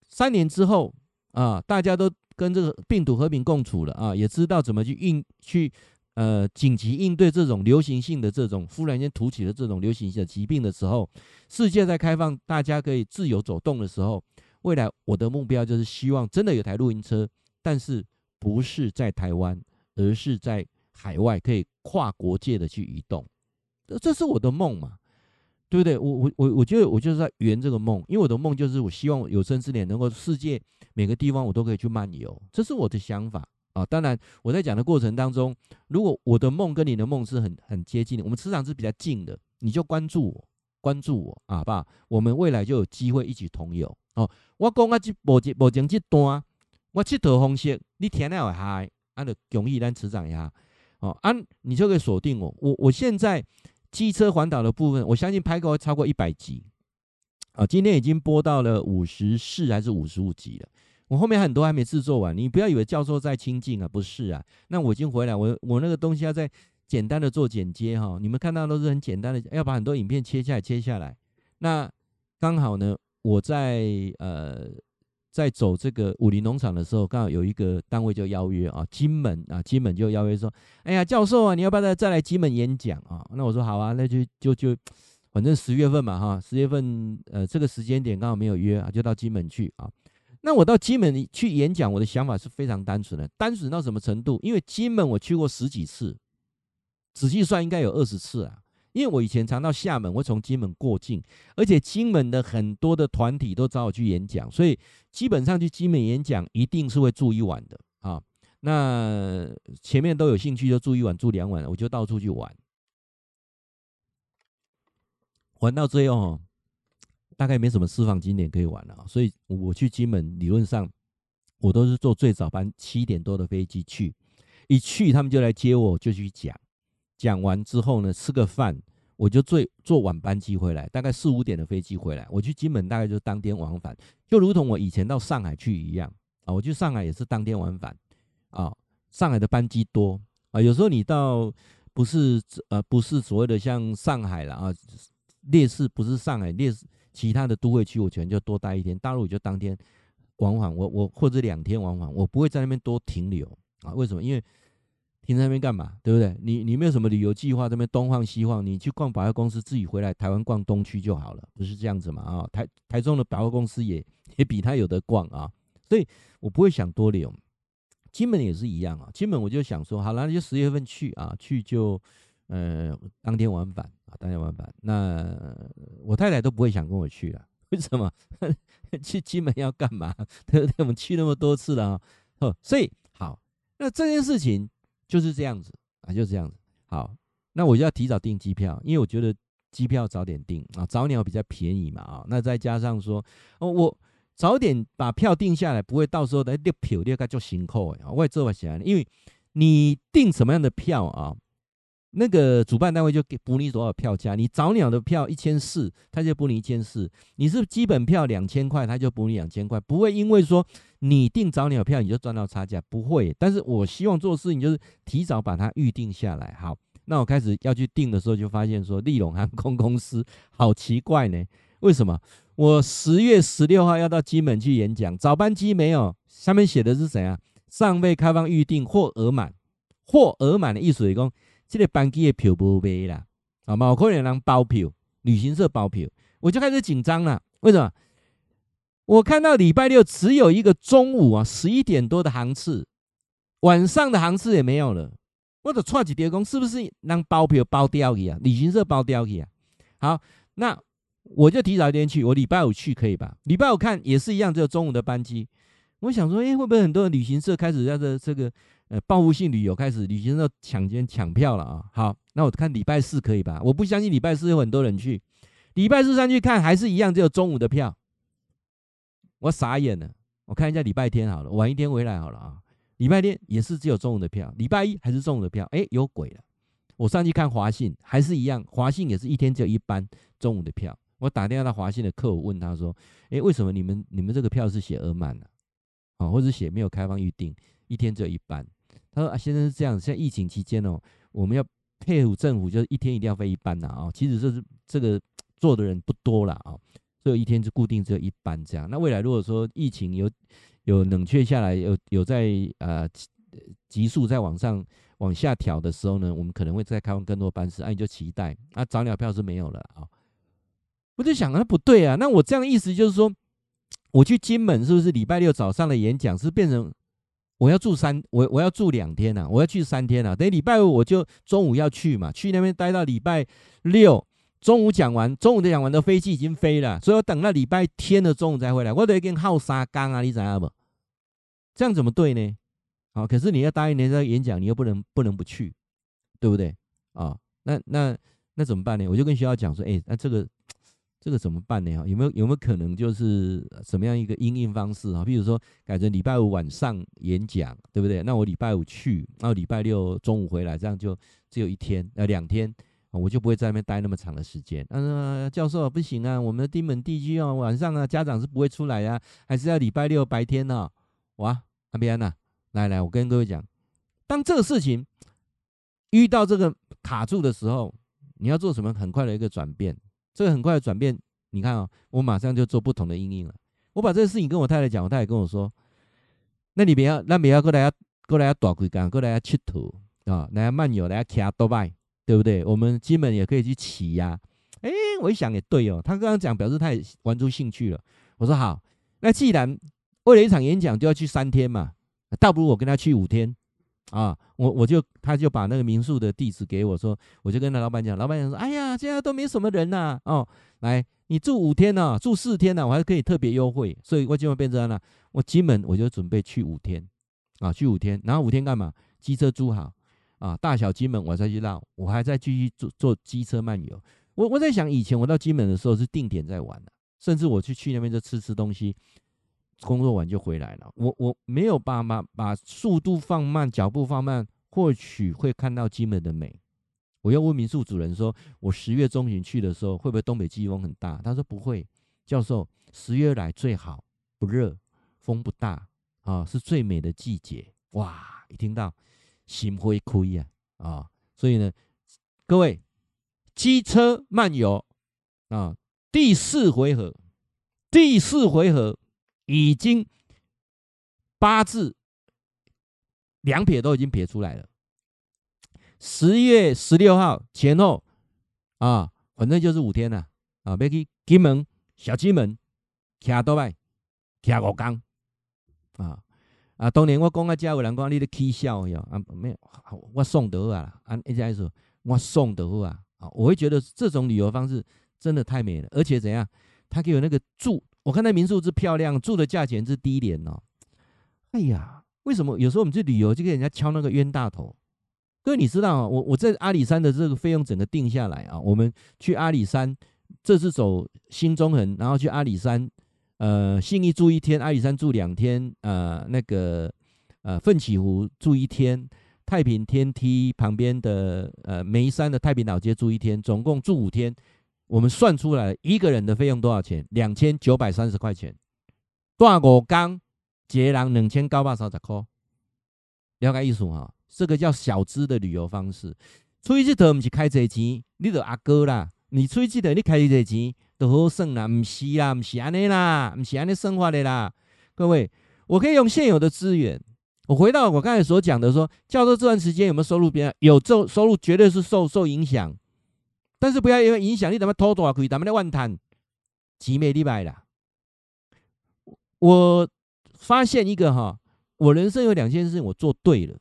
三年之后啊，大家都。跟这个病毒和平共处了啊，也知道怎么去应去呃紧急应对这种流行性的这种忽然间突起的这种流行性的疾病的时候，世界在开放，大家可以自由走动的时候，未来我的目标就是希望真的有台露营车，但是不是在台湾，而是在海外可以跨国界的去移动，这这是我的梦嘛。对不对？我我我我觉得我就是在圆这个梦，因为我的梦就是我希望有生之年能够世界每个地方我都可以去漫游，这是我的想法啊。当然我在讲的过程当中，如果我的梦跟你的梦是很很接近的，我们磁场是比较近的，你就关注我，关注我啊，好不好？我们未来就有机会一起同游哦。我讲啊，这目前目前这段我这套方式，你听了会嗨，按照迥异咱磁场一下哦，啊、你就可以锁定我。我我现在。机车环岛的部分，我相信拍过超过一百集，啊，今天已经播到了五十四还是五十五集了。我后面很多还没制作完，你不要以为教授在清静啊，不是啊。那我已经回来，我我那个东西要在简单的做剪接哈。你们看到都是很简单的，要把很多影片切下来切下来。那刚好呢，我在呃。在走这个武林农场的时候，刚好有一个单位就邀约啊，金门啊，金门就邀约说，哎呀，教授啊，你要不要再再来金门演讲啊？那我说好啊，那就就就，反正十月份嘛哈，十月份呃这个时间点刚好没有约啊，就到金门去啊。那我到金门去演讲，我的想法是非常单纯的，单纯到什么程度？因为金门我去过十几次，仔细算应该有二十次啊。因为我以前常到厦门，我从金门过境，而且金门的很多的团体都找我去演讲，所以基本上去金门演讲一定是会住一晚的啊。那前面都有兴趣就住一晚、住两晚，我就到处去玩。玩到最后，大概没什么私房景点可以玩了，所以我去金门理论上我都是坐最早班七点多的飞机去，一去他们就来接我，就去讲，讲完之后呢，吃个饭，我就坐坐晚班机回来，大概四五点的飞机回来，我去金门大概就当天往返，就如同我以前到上海去一样啊，我去上海也是当天往返啊，上海的班机多啊，有时候你到不是呃不是所谓的像上海了啊，烈士不是上海烈士。其他的都会区，我全就多待一天；大陆就当天往返，我我或者两天往返，我不会在那边多停留啊。为什么？因为停在那边干嘛？对不对？你你没有什么旅游计划，这边东晃西晃，你去逛百货公司，自己回来台湾逛东区就好了，不是这样子嘛？啊，台台中的百货公司也 也比他有的逛啊，所以我不会想多留。金门也是一样啊，金门我就想说，好了，那就十月份去啊，去就呃当天往返。当天往返，那我太太都不会想跟我去了。为什么？去金门要干嘛？对不对？我们去那么多次了啊，哦，所以好，那这件事情就是这样子啊，就是这样子。好，那我就要提早订机票，因为我觉得机票早点订啊，早鸟比较便宜嘛啊。那再加上说，哦，我早点把票定下来，不会到时候的六票六个就辛苦啊。我也做不起来，因为你订什么样的票啊？那个主办单位就给补你多少票价，你早鸟的票一千四，他就补你一千四；你是基本票两千块，他就补你两千块。不会因为说你订早鸟票你就赚到差价，不会。但是我希望做事情就是提早把它预定下来。好，那我开始要去订的时候，就发现说立荣航空公司好奇怪呢？为什么？我十月十六号要到金门去演讲，早班机没有，上面写的是谁啊？尚未开放预定或额满，或额满的意思是说。这个班机的票不卖啦，啊，有可能人包票，旅行社包票，我就开始紧张了。为什么？我看到礼拜六只有一个中午啊，十一点多的航次，晚上的航次也没有了。我的串起叠工是不是让包票包掉去啊？旅行社包掉去啊？好，那我就提早一天去，我礼拜五去可以吧？礼拜五看也是一样，只有中午的班机。我想说，哎，会不会很多旅行社开始在这这个？呃，报复性旅游开始，旅行社抢先抢票了啊！好，那我看礼拜四可以吧？我不相信礼拜四有很多人去，礼拜四上去看还是一样，只有中午的票。我傻眼了，我看一下礼拜天好了，晚一天回来好了啊！礼拜天也是只有中午的票，礼拜一还是中午的票，哎，有鬼了！我上去看华信还是一样，华信也是一天只有一班中午的票。我打电话到华信的客服问他说，哎，为什么你们你们这个票是写额满呢？啊，或者写没有开放预定？一天只有一班，他说啊，先生是这样，现在疫情期间哦，我们要配合政府，就是一天一定要飞一班呐啊。其实这是这个做的人不多了啊，所以一天就固定只有一班这样。那未来如果说疫情有有冷却下来，有有在呃急速在往上往下调的时候呢，我们可能会再开放更多班次，那、你就期待啊，早鸟票是没有了啊。我就想啊，不对啊，那我这样的意思就是说，我去金门是不是礼拜六早上的演讲是变成？我要住三，我我要住两天啊，我要去三天啊。等礼拜五我就中午要去嘛，去那边待到礼拜六中午讲完，中午的讲完的飞机已经飞了，所以我等到礼拜天的中午再回来，我得跟耗三天啊，你知道不？这样怎么对呢？好，可是你要答应人家演讲，你又不能不能不去，对不对？啊，那那那怎么办呢？我就跟学校讲说，哎，那这个。这个怎么办呢？有没有有没有可能就是什么样一个应应方式啊？比如说改成礼拜五晚上演讲，对不对？那我礼拜五去，然后礼拜六中午回来，这样就只有一天呃两天，我就不会在那边待那么长的时间。嗯、呃，教授不行啊，我们的金门地区哦，晚上啊家长是不会出来呀、啊，还是要礼拜六白天呢、啊？哇，那边呢？来来，我跟各位讲，当这个事情遇到这个卡住的时候，你要做什么很快的一个转变？这个很快的转变，你看啊、哦，我马上就做不同的因应了。我把这个事情跟我太太讲，我太太跟我说：“那你不要，那不要过来，过来要大归港，过来要佚佗啊，来漫游，来骑多拜，对不对？我们基本也可以去骑呀。”哎，我一想也对哦，他刚刚讲表示他也玩出兴趣了。我说好，那既然为了一场演讲就要去三天嘛，倒不如我跟他去五天。啊，我我就他就把那个民宿的地址给我说，我就跟那老板讲，老板讲说，哎呀，现在都没什么人呐、哦，来，你住五天呢、啊，住四天呢、啊，我还可以特别优惠，所以我今晚变成了，我金门我就准备去五天，啊，去五天，然后五天干嘛？机车租好，啊，大小金门我再去绕，我还在继续做做机车漫游。我我在想，以前我到金门的时候是定点在玩的，甚至我去去那边就吃吃东西，工作完就回来了。我我没有办法把速度放慢，脚步放慢，或许会看到金门的美。我又问民宿主人说，我十月中旬去的时候，会不会东北季风很大？他说不会，教授，十月来最好，不热，风不大，啊，是最美的季节。哇，一听到心会亏呀，啊，所以呢，各位，机车漫游啊，第四回合，第四回合已经八字两撇都已经撇出来了。十月十六号前后，啊，反正就是五天了，啊，要去金门、小金门，骑多摆，骑五天，啊啊，当年我讲啊，这有人讲你咧起笑哟，啊，没有，我送得啊，啊，一直在说，我送得啊，啊，我会觉得这种旅游方式真的太美了，而且怎样，他给我那个住，我看那民宿之漂亮，住的价钱之低廉哦，哎呀，为什么有时候我们去旅游就给人家敲那个冤大头？各位，你知道，我我在阿里山的这个费用整个定下来啊，我们去阿里山，这次走新中横，然后去阿里山，呃，信义住一天，阿里山住两天，呃，那个呃奋起湖住一天，太平天梯旁边的呃梅山的太平老街住一天，总共住五天，我们算出来一个人的费用多少钱？两千九百三十块钱，大五天，一个人两千九百三十块，了解意思哈？这个叫小资的旅游方式，出去这头不是开这钱，你就阿哥啦。你出去这头你开这钱，都好算啦，不是啦，不是安尼啦，不是安尼生活的啦。各位，我可以用现有的资源，我回到我刚才所讲的说，教授这段时间有没有收入变？有收收入，绝对是受受影响。但是不要因为影响你怎么偷多少亏，咱们来万谈，几美礼拜啦。我发现一个哈，我人生有两件事情我做对了。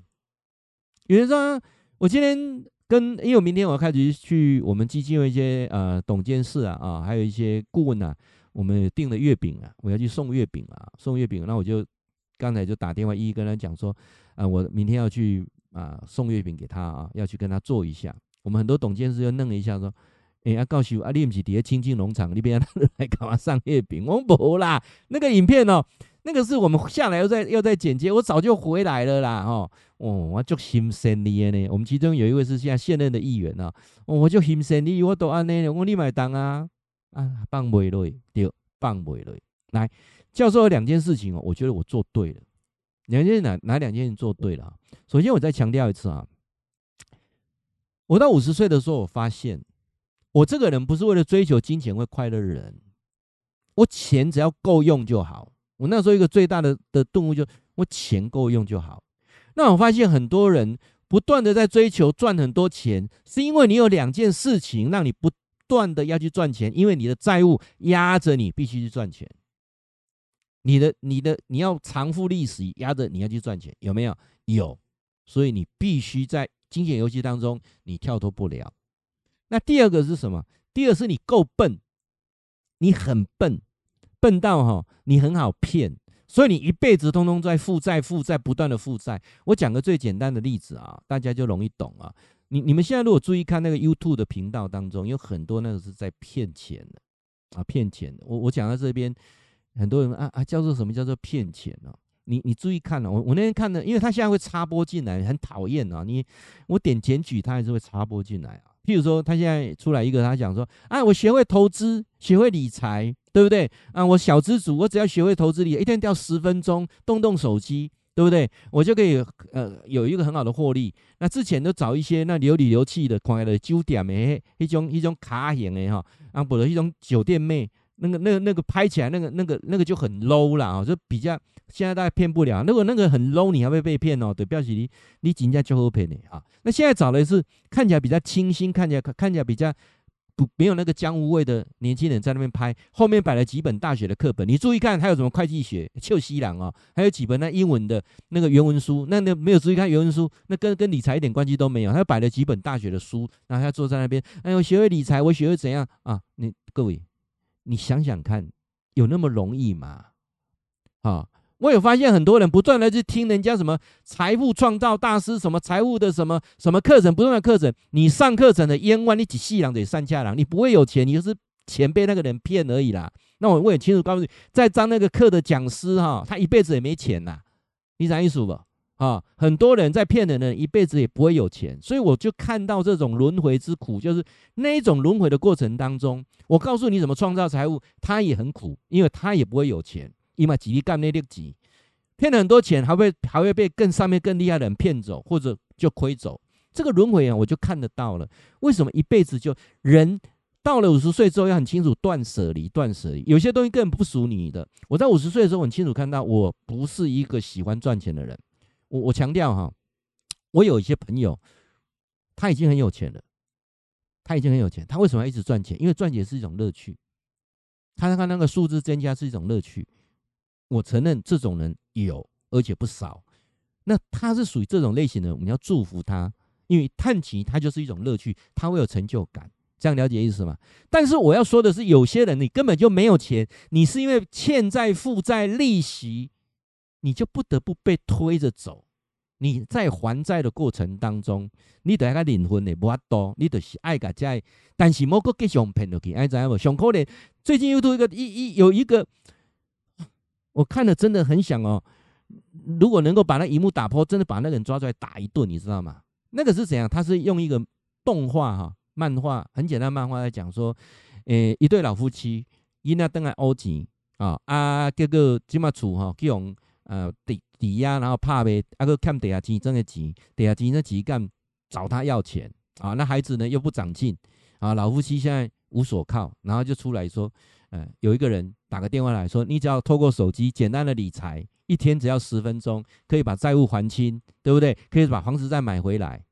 有人说，我今天跟，因为我明天我要开始去我们基金会一些呃董监事啊啊，还有一些顾问啊，我们订了月饼啊，我要去送月饼啊，送月饼，那我就刚才就打电话一一跟他讲说，啊，我明天要去啊送月饼给他啊，要去跟他做一下。我们很多董监事又愣了一下说，哎，要告诉我啊，你不是底下清境农场那边来干嘛上月饼？我不啦，那个影片哦。那个是我们下来又在又在剪接，我早就回来了啦，哦，哦，我就心生的呢。我们其中有一位是现在现任的议员啊，我就心生的，我都安呢，我你买单啊，啊，放不落，对，放不落。来，教授有两件事情哦，我觉得我做对了。两件哪哪两件事做对了？首先，我再强调一次啊，我到五十岁的时候，我发现我这个人不是为了追求金钱会快乐的人，我钱只要够用就好。我那时候一个最大的的顿悟，就我钱够用就好。那我发现很多人不断的在追求赚很多钱，是因为你有两件事情让你不断的要去赚钱，因为你的债务压着你必须去赚钱。你的你的你要偿付利息压着你要去赚钱，有没有？有，所以你必须在金钱游戏当中你跳脱不了。那第二个是什么？第二是你够笨，你很笨。笨到哈，你很好骗，所以你一辈子通通在负债、负债，不断的负债。我讲个最简单的例子啊，大家就容易懂啊。你你们现在如果注意看那个 YouTube 的频道当中，有很多那个是在骗钱的啊，骗钱的。我我讲到这边，很多人啊啊，叫做什么叫做骗钱呢？你你注意看啊，我我那天看的，因为他现在会插播进来，很讨厌啊。你我点检举，他还是会插播进来啊。譬如说，他现在出来一个，他讲说，啊，我学会投资，学会理财。对不对啊？我小资主，我只要学会投资理，一天掉十分钟，动动手机，对不对？我就可以呃有一个很好的获利。那之前都找一些那流里流气的，快的酒店的，一种一种卡型的哈，啊，不是一种酒店妹，那个那个那个拍起来那个那个那个就很 low 了啊，就比较现在大家骗不了。如果那个很 low，你还会被骗哦，对，表示你你人家就会骗你啊。那现在找的是看起来比较清新，看起来看起来比较。不，没有那个江湖味的年轻人在那边拍，后面摆了几本大学的课本，你注意看，还有什么会计学、邱西朗啊，还有几本那英文的那个原文书，那那没有注意看原文书，那跟跟理财一点关系都没有，他摆了几本大学的书，然后他坐在那边，哎，我学会理财，我学会怎样啊？你各位，你想想看，有那么容易吗？啊？我有发现很多人不断的去听人家什么财富创造大师，什么财务的什么什么课程，不断的课程。你上课程的冤枉，你几细郎得上下郎，你不会有钱，你就是钱被那个人骗而已啦。那我我也清楚告诉你，在上那个课的讲师哈，他一辈子也没钱呐，你啥意思不？啊，很多人在骗人的人一辈子也不会有钱，所以我就看到这种轮回之苦，就是那一种轮回的过程当中，我告诉你怎么创造财富，他也很苦，因为他也不会有钱，因为几力干那力几，骗了很多钱，还会还会被更上面更厉害的人骗走，或者就亏走。这个轮回啊，我就看得到了。为什么一辈子就人到了五十岁之后要很清楚断舍离，断舍离，有些东西根本不属你的。我在五十岁的时候很清楚看到，我不是一个喜欢赚钱的人。我我强调哈，我有一些朋友，他已经很有钱了，他已经很有钱，他为什么要一直赚钱？因为赚钱是一种乐趣，他看那个数字增加是一种乐趣。我承认这种人有，而且不少。那他是属于这种类型的，我们要祝福他，因为探奇他就是一种乐趣，他会有成就感。这样了解意思吗？但是我要说的是，有些人你根本就没有钱，你是因为欠债、负债、利息。你就不得不被推着走，你在还债的过程当中，你得个灵魂的无法多，你得是爱个债，但是某个继续骗落去，爱怎样不？上可怜，最近又多一个一一有一个，我看了真的很想哦，如果能够把那一幕打破，真的把那个人抓出来打一顿，你知道吗？那个是怎样？他是用一个动画哈，漫画很简单漫画来讲说，诶，一对老夫妻，伊那登来欧钱啊啊，结果这么处哈，去用。呃，抵抵押，然后怕呗，啊个看抵押金真的急，抵押金那急干找他要钱啊，那孩子呢又不长进啊，老夫妻现在无所靠，然后就出来说，呃，有一个人打个电话来说，你只要透过手机简单的理财，一天只要十分钟，可以把债务还清，对不对？可以把房子再买回来。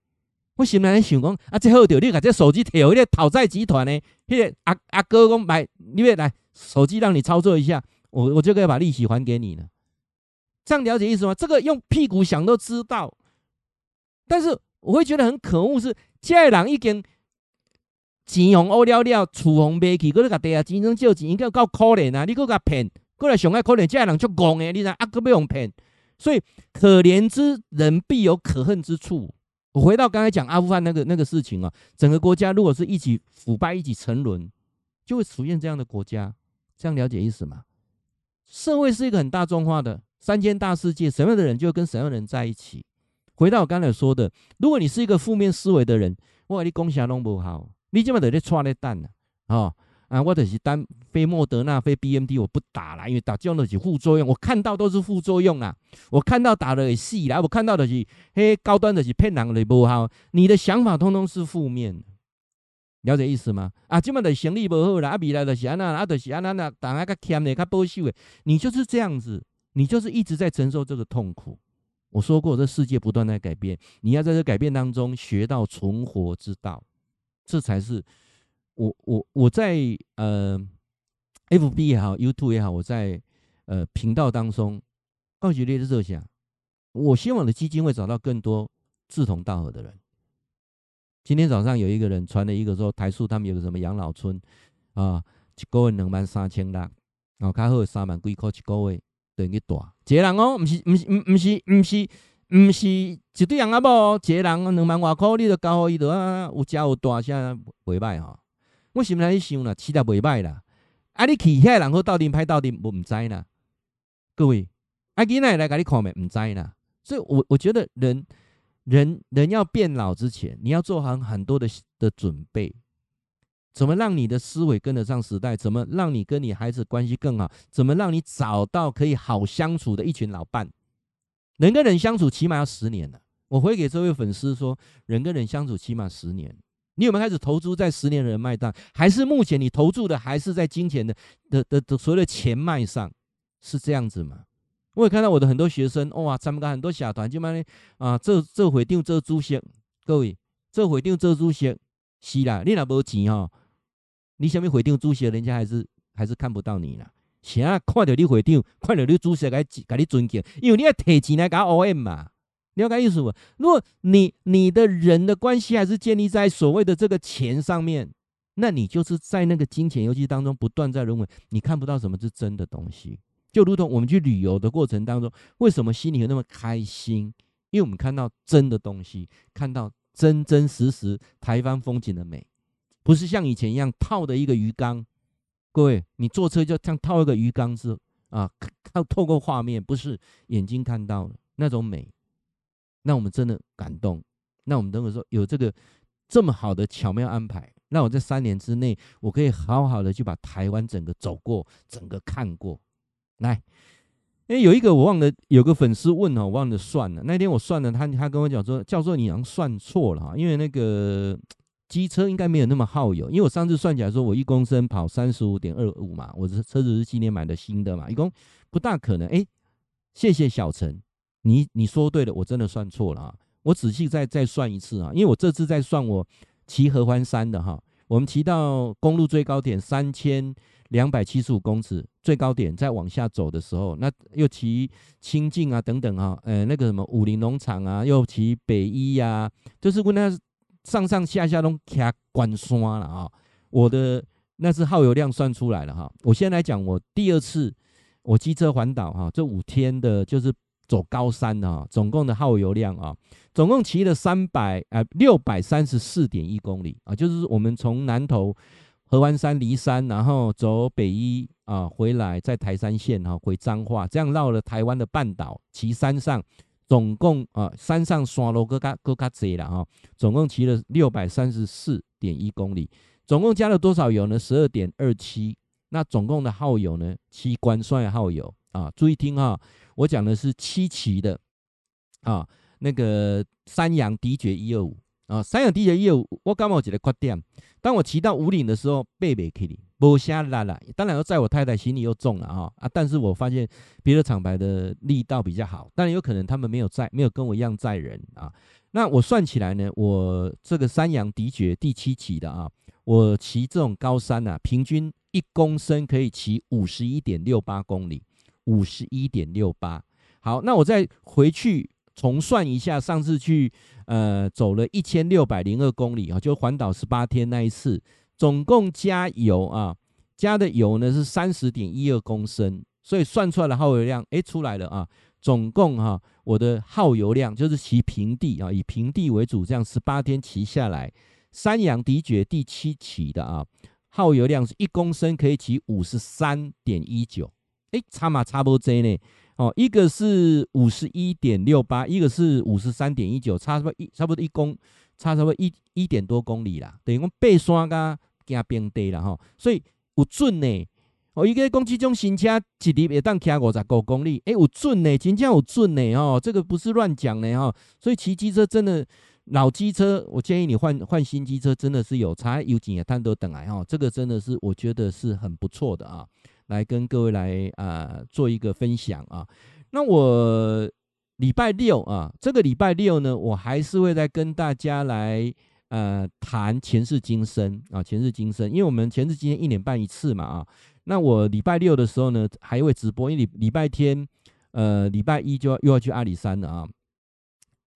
我心里想讲，啊，这好就你把这手机调一个讨债集团呢，那个阿阿哥讲买，你别来手机让你操作一下，我我就可以把利息还给你了。这样了解意思吗？这个用屁股想都知道，但是我会觉得很可恶，是这个人已经钱用乌了了，厝红卖去，搁你甲地下钱生借钱，应该够可怜啊！你搁甲骗，过来上爱可怜，这个人就戆诶！你知啊，搁要用骗，所以可怜之人必有可恨之处。我回到刚才讲阿富汗那个那个事情啊，整个国家如果是一起腐败、一起沉沦，就会出现这样的国家。这样了解意思吗？社会是一个很大众化的。三千大世界，什么样的人就跟什么样的人在一起。回到我刚才说的，如果你是一个负面思维的人，我你恭喜弄不好，你这么得在抓那蛋呢？啊啊，我就是单非莫德纳非 BNT 我不打了，因为打这样的是副作用，我看到都是副作用啊。我看到打了也死啦，我看到的是嘿高端的是骗人的不好。你的想法通通是负面，了解意思吗？啊，这么的生意不好啦，啊未来的是安那，啊就是安那那，当然较欠的较保守的，你就是这样子。你就是一直在承受这个痛苦。我说过，这世界不断在改变，你要在这改变当中学到存活之道，这才是我我我在呃，FB 也好，YouTube 也好，我在呃频道当中告诉你的设想。我希望的基金会找到更多志同道合的人。今天早上有一个人传了一个说，台塑他们有个什么养老村啊，一个月两万三千六，然后开好三万几块一个月。等于大，一个人哦，毋是，毋是，毋是，毋是，毋是一对人啊，无，一个人两万外块，你都交互伊，就啊，有家有大，现在袂歹哈。我心内去想啦，其实袂歹啦。啊，你去遐人好斗阵歹斗阵，我唔知啦。各位，啊，囡仔来甲你看没？唔知啦。所以我我觉得人，人，人要变老之前，你要做好很多的的准备。怎么让你的思维跟得上时代？怎么让你跟你孩子关系更好？怎么让你找到可以好相处的一群老伴？人跟人相处起码要十年了。我回给这位粉丝说，人跟人相处起码十年。你有没有开始投注在十年的人脉上？还是目前你投注的还是在金钱的的的的所谓的钱脉上？是这样子吗？我也看到我的很多学生，哇，参加很多小团，就嘛呢啊，这这会长这主席，各位，这会长这主席，是啦，你若无钱哈。你下面会长主席，人家还是还是看不到你啦。现在看到你会长，看到你主席，该该你尊敬，因为你要提钱来搞 OM 嘛。你要搞意思不？如果你你的人的关系还是建立在所谓的这个钱上面，那你就是在那个金钱游戏当中不断在轮回，你看不到什么是真的东西。就如同我们去旅游的过程当中，为什么心里有那么开心？因为我们看到真的东西，看到真真实实台湾风景的美。不是像以前一样套的一个鱼缸，各位，你坐车就像套一个鱼缸子啊，靠透过画面，不是眼睛看到的那种美，那我们真的感动。那我们等会说有这个这么好的巧妙安排，那我在三年之内，我可以好好的去把台湾整个走过，整个看过。来，哎，有一个我忘了，有个粉丝问哦，我忘了算了。那天我算了，他他跟我讲说，教授你好像算错了哈，因为那个机车应该没有那么耗油，因为我上次算起来说我一公升跑三十五点二五嘛，我的车子是今年买的新的嘛，一共不大可能。哎，谢谢小陈，你你说对了，我真的算错了啊。我仔细再再算一次啊，因为我这次在算我骑合欢山的哈，我们骑到公路最高点三千两百七十五公尺最高点，再往下走的时候，那又骑清境啊等等啊，呃那个什么武林农场啊，又骑北一呀、就是问他上上下下都卡关山了啊，我的那是耗油量算出来了哈。我先来讲我第二次我机车环岛哈，这五天的就是。走高山的啊，总共的耗油量啊，总共骑了三百呃六百三十四点一公里啊，就是我们从南投合欢山离山，然后走北一啊回来，在台山线哈回彰化，这样绕了台湾的半岛，骑山上总共啊山上山路各卡各卡贼了哈，总共骑了六百三十四点一公里，总共加了多少油呢？十二点二七，那总共的耗油呢？七关算耗油啊，注意听哈。我讲的是七期的啊，那个山羊迪爵一二五啊，三阳迪爵一二五，我刚好觉得快点。当我骑到五岭的时候，背背可以，不下来了。当然要载我太太，行李又重了哈啊。但是我发现别的厂牌的力道比较好，当然有可能他们没有载，没有跟我一样载人啊。那我算起来呢，我这个三阳迪爵第七期的啊，我骑这种高山啊，平均一公升可以骑五十一点六八公里。五十一点六八，好，那我再回去重算一下，上次去呃走了一千六百零二公里啊，就环岛十八天那一次，总共加油啊，加的油呢是三十点一二公升，所以算出来的耗油量诶出来了啊，总共哈、啊、我的耗油量就是骑平地啊，以平地为主，这样十八天骑下来，三阳迪爵第七期的啊，耗油量是一公升可以骑五十三点一九。哎，差嘛差不多呢，哦，一个是五十一点六八，一个是五十三点一九，差不多一差不多一公，差差不多一一点多公里啦，等于讲爬山噶加平地了哈，所以有准呢。哦，一个讲这种新车一日会当骑五十五公里，哎，有准呢，真正有准呢，哦，这个不是乱讲的哈。所以骑机车真的老机车，我建议你换换新机车，真的是有差有钱也贪得等来哈。这个真的是我觉得是很不错的啊。来跟各位来啊、做一个分享啊，那我礼拜六啊，这个礼拜六呢，我还是会再跟大家来呃谈前世今生啊，前世今生，因为我们前世今生一年半一次嘛啊，那我礼拜六的时候呢，还会直播，因为礼拜天呃礼拜一就要又要去阿里山了啊，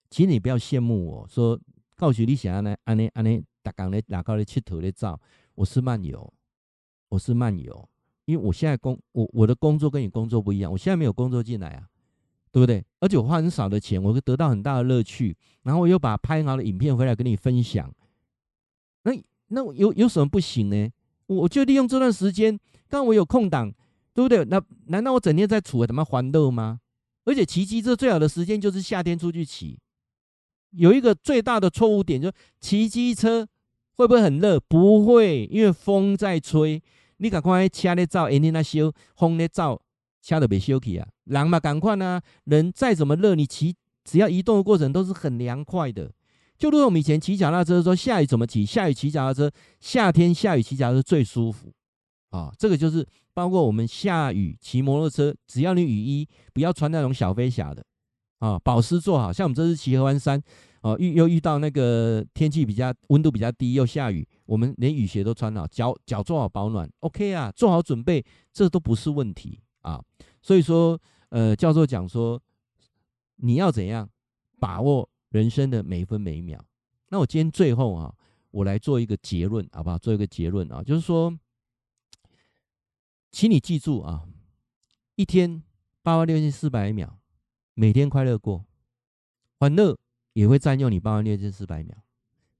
请你不要羡慕我说，告诉你想要呢，安尼安尼，大港的哪高的七头的照，我是漫游，我是漫游。因为我现在工我我的工作跟你工作不一样，我现在没有工作进来啊，对不对？而且我花很少的钱，我会得到很大的乐趣，然后我又把拍好的影片回来跟你分享。那那有有什么不行呢？我就利用这段时间，刚我有空档，对不对？那难道我整天在处什么欢乐吗？而且骑机车最好的时间就是夏天出去骑。有一个最大的错误点，就是骑机车会不会很热？不会，因为风在吹。你赶快车咧走，阴天那烧，风咧走，车都别烧起啊！人嘛赶快啊！人再怎么热，你骑只要移动的过程都是很凉快的。就如同我们以前骑脚踏车说，下雨怎么骑？下雨骑脚踏车，夏天下雨骑脚踏车最舒服啊！这个就是包括我们下雨骑摩托车，只要你雨衣不要穿那种小飞侠的啊，保湿做好。像我们这次骑合欢山。哦，遇又遇到那个天气比较温度比较低，又下雨，我们连雨鞋都穿好，脚脚做好保暖，OK 啊，做好准备，这都不是问题啊。所以说，呃，教授讲说，你要怎样把握人生的每一分每一秒？那我今天最后啊，我来做一个结论，好不好？做一个结论啊，就是说，请你记住啊，一天八万六千四百秒，每天快乐过，欢乐。也会占用你八万六千四百秒。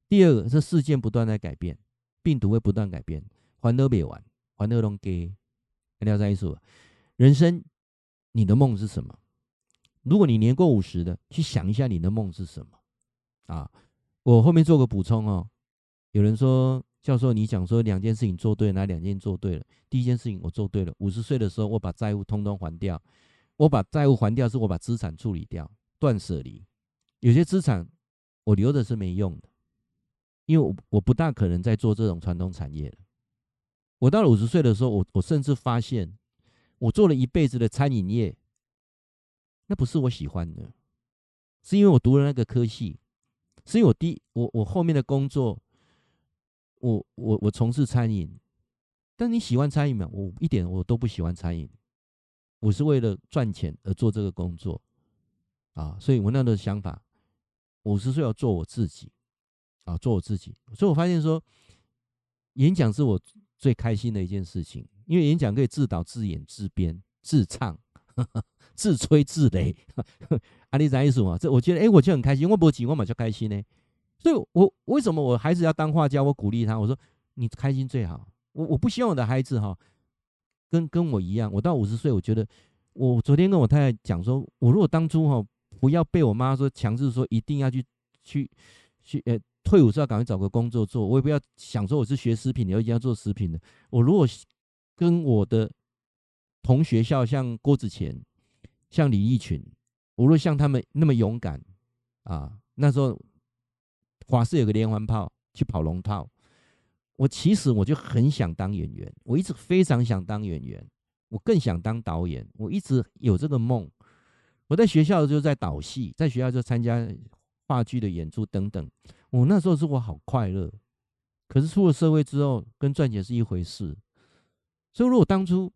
第二个，这事件不断在改变，病毒会不断改变，还都没完还得拢给，了解意思。人生，你的梦是什么？如果你年过五十的，去想一下你的梦是什么啊？我后面做个补充哦。有人说，教授，你讲说两件事情做对，哪两件做对了？第一件事情我做对了，五十岁的时候我把债务通通还掉。我把债务还掉，是我把资产处理掉，断舍离。有些资产我留着是没用的，因为我我不大可能再做这种传统产业了。我到了五十岁的时候，我我甚至发现，我做了一辈子的餐饮业，那不是我喜欢的，是因为我读了那个科系，是因为我第我我后面的工作，我我我从事餐饮，但你喜欢餐饮吗？我一点我都不喜欢餐饮。我是为了赚钱而做这个工作，啊，所以我那个想法，五十岁要做我自己，啊，做我自己。所以我发现说，演讲是我最开心的一件事情，因为演讲可以自导自演、自编、自唱、呵 呵自吹自擂。阿里在意思嘛？这我觉得，哎，我就很开心。我不急，我嘛就开心呢。所以我，我为什么我孩子要当画家？我鼓励他，我说你开心最好。我我不希望我的孩子哈。跟跟我一样，我到五十岁，我觉得我昨天跟我太太讲说，我如果当初哈不要被我妈说强制说一定要去去去呃退伍之后赶快找个工作做，我也不要想说我是学食品的，我一定要做食品的。我如果跟我的同学校像郭子乾、像李义群，我如果像他们那么勇敢啊，那时候华视有个连环炮去跑龙套。我其实我就很想当演员，我一直非常想当演员，我更想当导演，我一直有这个梦。我在学校就在导戏，在学校就参加话剧的演出等等。我那时候是我好快乐，可是出了社会之后，跟赚钱是一回事。所以如果当初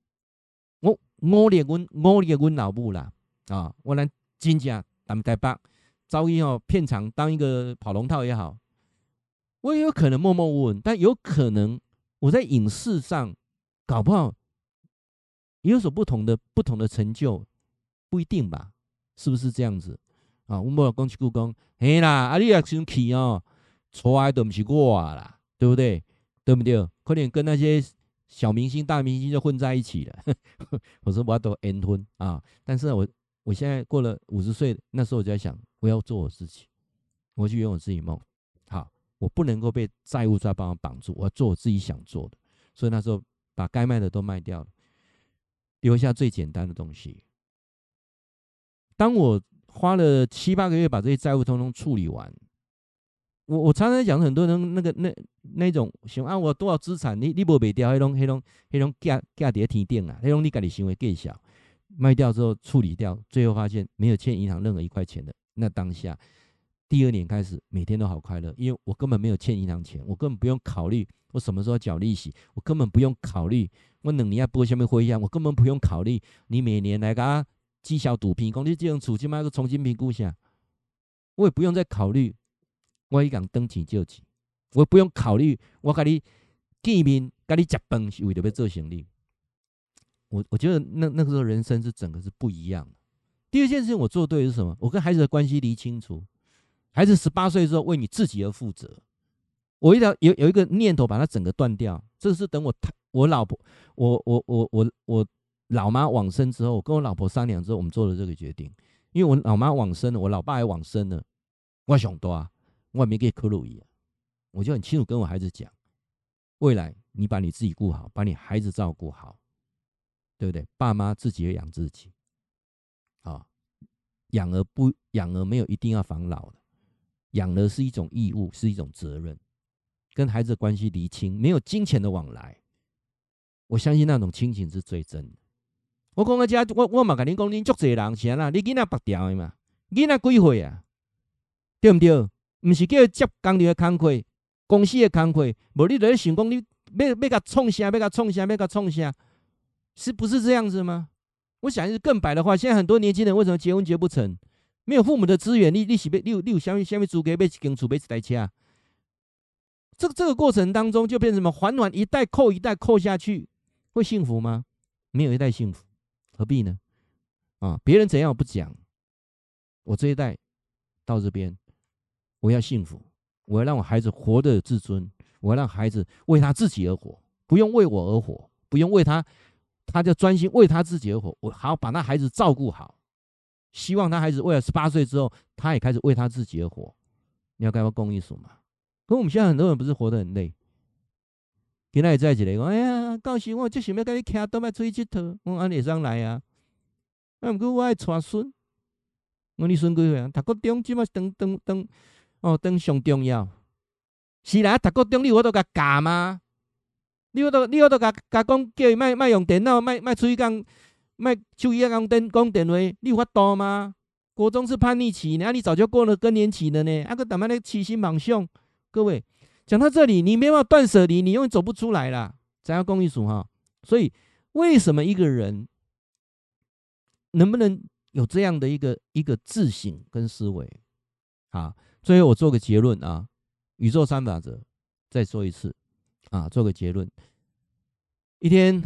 我我连我我连我老母啦啊，我来真正当台北，遭遇哦片场当一个跑龙套也好。我也有可能默默无闻，但有可能我在影视上搞不好也有所不同的不同的成就，不一定吧？是不是这样子啊？我莫讲一句讲，嘿啦，啊你也生气哦，错爱都不是我啦，对不对？对不对？可能跟那些小明星、大明星就混在一起了。我说我要都缘分啊，但是我我现在过了五十岁，那时候我就在想，我要做我自己，我去圆我自己梦。好我不能够被债务再帮我绑住，我要做我自己想做的。所以那时候把该卖的都卖掉了，留下最简单的东西。当我花了七八个月把这些债务通通处理完，我我常常讲，很多人那个那那种想啊，我多少资产，你你不卖掉，那种那种那种价价跌停电啊，那种你家己行为更小，卖掉之后处理掉，最后发现没有欠银行任何一块钱的，那当下。第二年开始，每天都好快乐，因为我根本没有欠银行钱，我根本不用考虑我什么时候缴利息，我根本不用考虑我两年要拨什么回呀，我根本不用考虑你每年来个绩效赌评，讲你这种处境嘛，个重新评估一下，我也不用再考虑我一讲登记救济，我也不用考虑我跟你见面跟你结伴是为了要做生意，我我觉得那那个时候人生是整个是不一样的。第二件事情我做对是什么？我跟孩子的关系理清楚。孩子十八岁之后为你自己而负责，我一条有有一个念头把它整个断掉，这是等我我老婆我我我我我老妈往生之后，我跟我老婆商量之后，我们做了这个决定。因为我老妈往生了，我老爸也往生了，我想多啊，我也没给克鲁伊，我就很清楚跟我孩子讲，未来你把你自己顾好，把你孩子照顾好，对不对？爸妈自己要养自己，啊，养儿不养儿没有一定要防老的。养儿是一种义务，是一种责任，跟孩子关系厘清，没有金钱的往来，我相信那种亲情是最真的。我讲个家，我我嘛甲你讲，你足侪人是啊，你囡仔白掉的嘛，囡仔几岁啊？对毋对？毋是叫接工地的工课，公司的工课，无你在想讲，你要要甲创啥，要甲创啥，要甲创啥，是不是这样子吗？我想是更白的话，现在很多年轻人为什么结婚结不成？没有父母的资源，你你是要你有你有什么什么资格买一间厝买一台车？这个这个过程当中就变成什么？还完一代扣一代扣下去，会幸福吗？没有一代幸福，何必呢？啊，别人怎样我不讲，我这一代到这边，我要幸福，我要让我孩子活得有自尊，我要让孩子为他自己而活，不用为我而活，不用为他，他就专心为他自己而活，我好把那孩子照顾好，希望他孩子为了十八岁之后，他也开始为他自己而活。你要该要公益数嘛？可我们现在很多人不是活得很累，跟他也在一起来讲，哎呀，到时我就想要甲你徛都要出去佚佗，我按你上来啊。啊，毋过我爱带孙，我你孙几岁啊？读高中即马当当当哦，当上重要。是啦，读高中你有法度甲教吗？你有法度，你有法度甲甲讲叫伊莫莫用电脑，莫莫出去讲，莫手机啊讲电讲电话，你有法度吗？国中是叛逆期，那你早就过了更年期了呢。啊，搁淡仔咧痴心妄想。各位讲到这里，你没办法断舍离，你永远走不出来了。咱要公益数哈，所以为什么一个人？能不能有这样的一个一个自省跟思维？啊，最后我做个结论啊，宇宙三法则，再说一次啊，做个结论。一天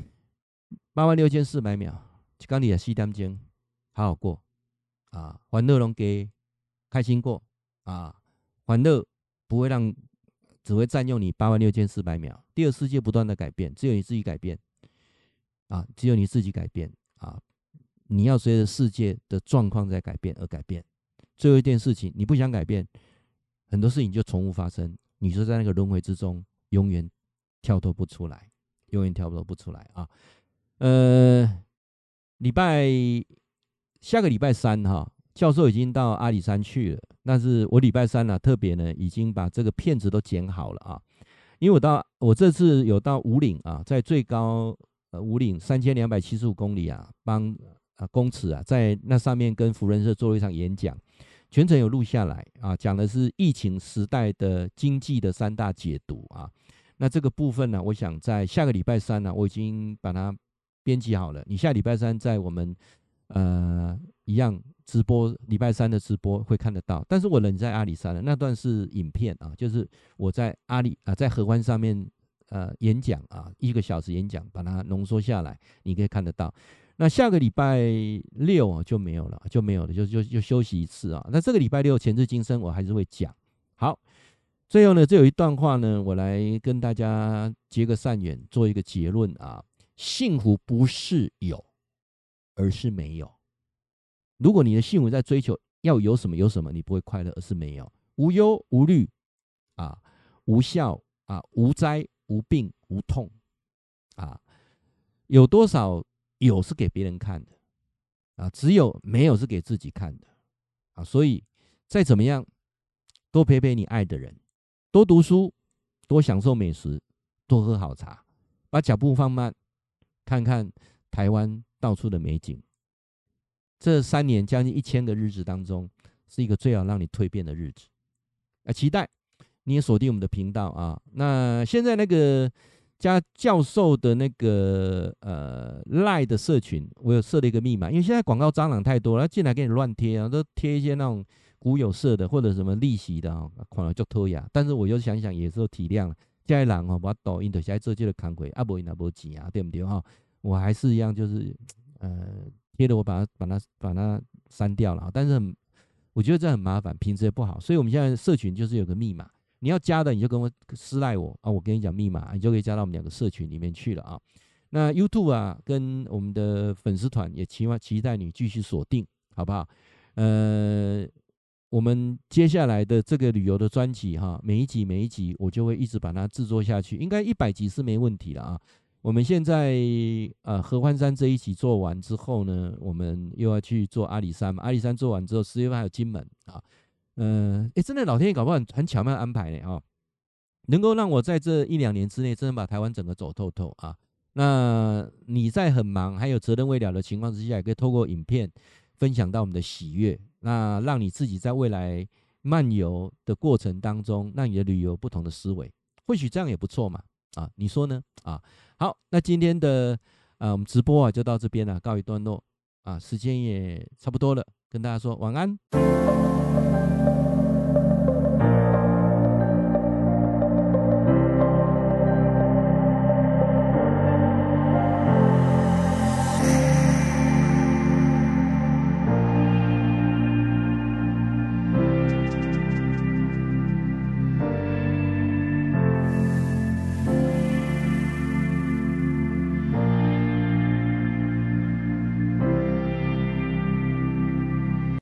八万六千四百秒，刚你的西单间好好过啊，欢乐拢给开心过啊，欢乐不会让只会占用你八万六千四百秒。第二世界不断的改变，只有你自己改变啊，只有你自己改变啊。你要随着世界的状况在改变而改变。最后一件事情，你不想改变，很多事情就重复发生，你就在那个轮回之中，永远跳脱不出来，永远跳脱不出来啊。呃，礼拜下个礼拜三哈，教授已经到阿里山去了，但是我礼拜三呢、特别呢已经把这个片子都剪好了啊，因为我到我这次有到武岭啊，在最高呃武岭三千两百七十五公里啊，帮。啊，公尺啊，在那上面跟福仁社做了一场演讲，全程有录下来啊，讲的是疫情时代的经济的三大解读啊。那这个部分呢，我想在下个礼拜三呢，我已经把它编辑好了。你下礼拜三在我们呃一样直播，礼拜三的直播会看得到。但是我人在阿里山的那段是影片啊，就是我在阿里啊，在合欢上面呃演讲啊，一个小时演讲，把它浓缩下来，你可以看得到。那下个礼拜六啊就没有了，就没有了，就就就休息一次啊。那这个礼拜六前世今生我还是会讲。好，最后呢，这有一段话呢，我来跟大家结个善缘，做一个结论啊。幸福不是有，而是没有。如果你的幸福在追求要有什么有什么，你不会快乐，而是没有。无忧无虑啊，无笑啊，无灾无病无痛啊，有多少？有是给别人看的啊，只有没有是给自己看的啊。所以再怎么样，多陪陪你爱的人，多读书，多享受美食，多喝好茶，把脚步放慢，看看台湾到处的美景。这三年将近一千个日子当中，是一个最好让你蜕变的日子啊！期待你也锁定我们的频道啊。那现在那个。加教授的那个呃赖的社群，我有设了一个密码，因为现在广告蟑螂太多了，进来给你乱贴啊，都贴一些那种股有色的或者什么利息的啊，可能就偷呀。但是我又想想，也是体谅，这些人哦，把抖音的现在做这个扛鬼，啊不因那不钱啊，对不对哈？我还是一样，就是呃贴的，我把它把它把它删掉了。但是我觉得这很麻烦，品质也不好，所以我们现在社群就是有个密码。你要加的，你就跟我私赖我啊，我跟你讲密码，你就可以加到我们两个社群里面去了啊。那 YouTube 啊，跟我们的粉丝团也期望期待你继续锁定，好不好？呃，我们接下来的这个旅游的专辑哈，每一集每一集我就会一直把它制作下去，应该一百集是没问题了啊。我们现在呃合欢山这一集做完之后呢，我们又要去做阿里山嘛，阿里山做完之后，十月份还有金门啊。嗯，哎，真的，老天爷搞不好很巧妙的安排呢啊，能够让我在这一两年之内，真的把台湾整个走透透啊。那你在很忙还有责任未了的情况之下，也可以透过影片分享到我们的喜悦，那让你自己在未来漫游的过程当中，让你的旅游不同的思维，或许这样也不错嘛啊，你说呢啊？好，那今天的啊我们直播啊就到这边了，告一段落啊，时间也差不多了，跟大家说晚安。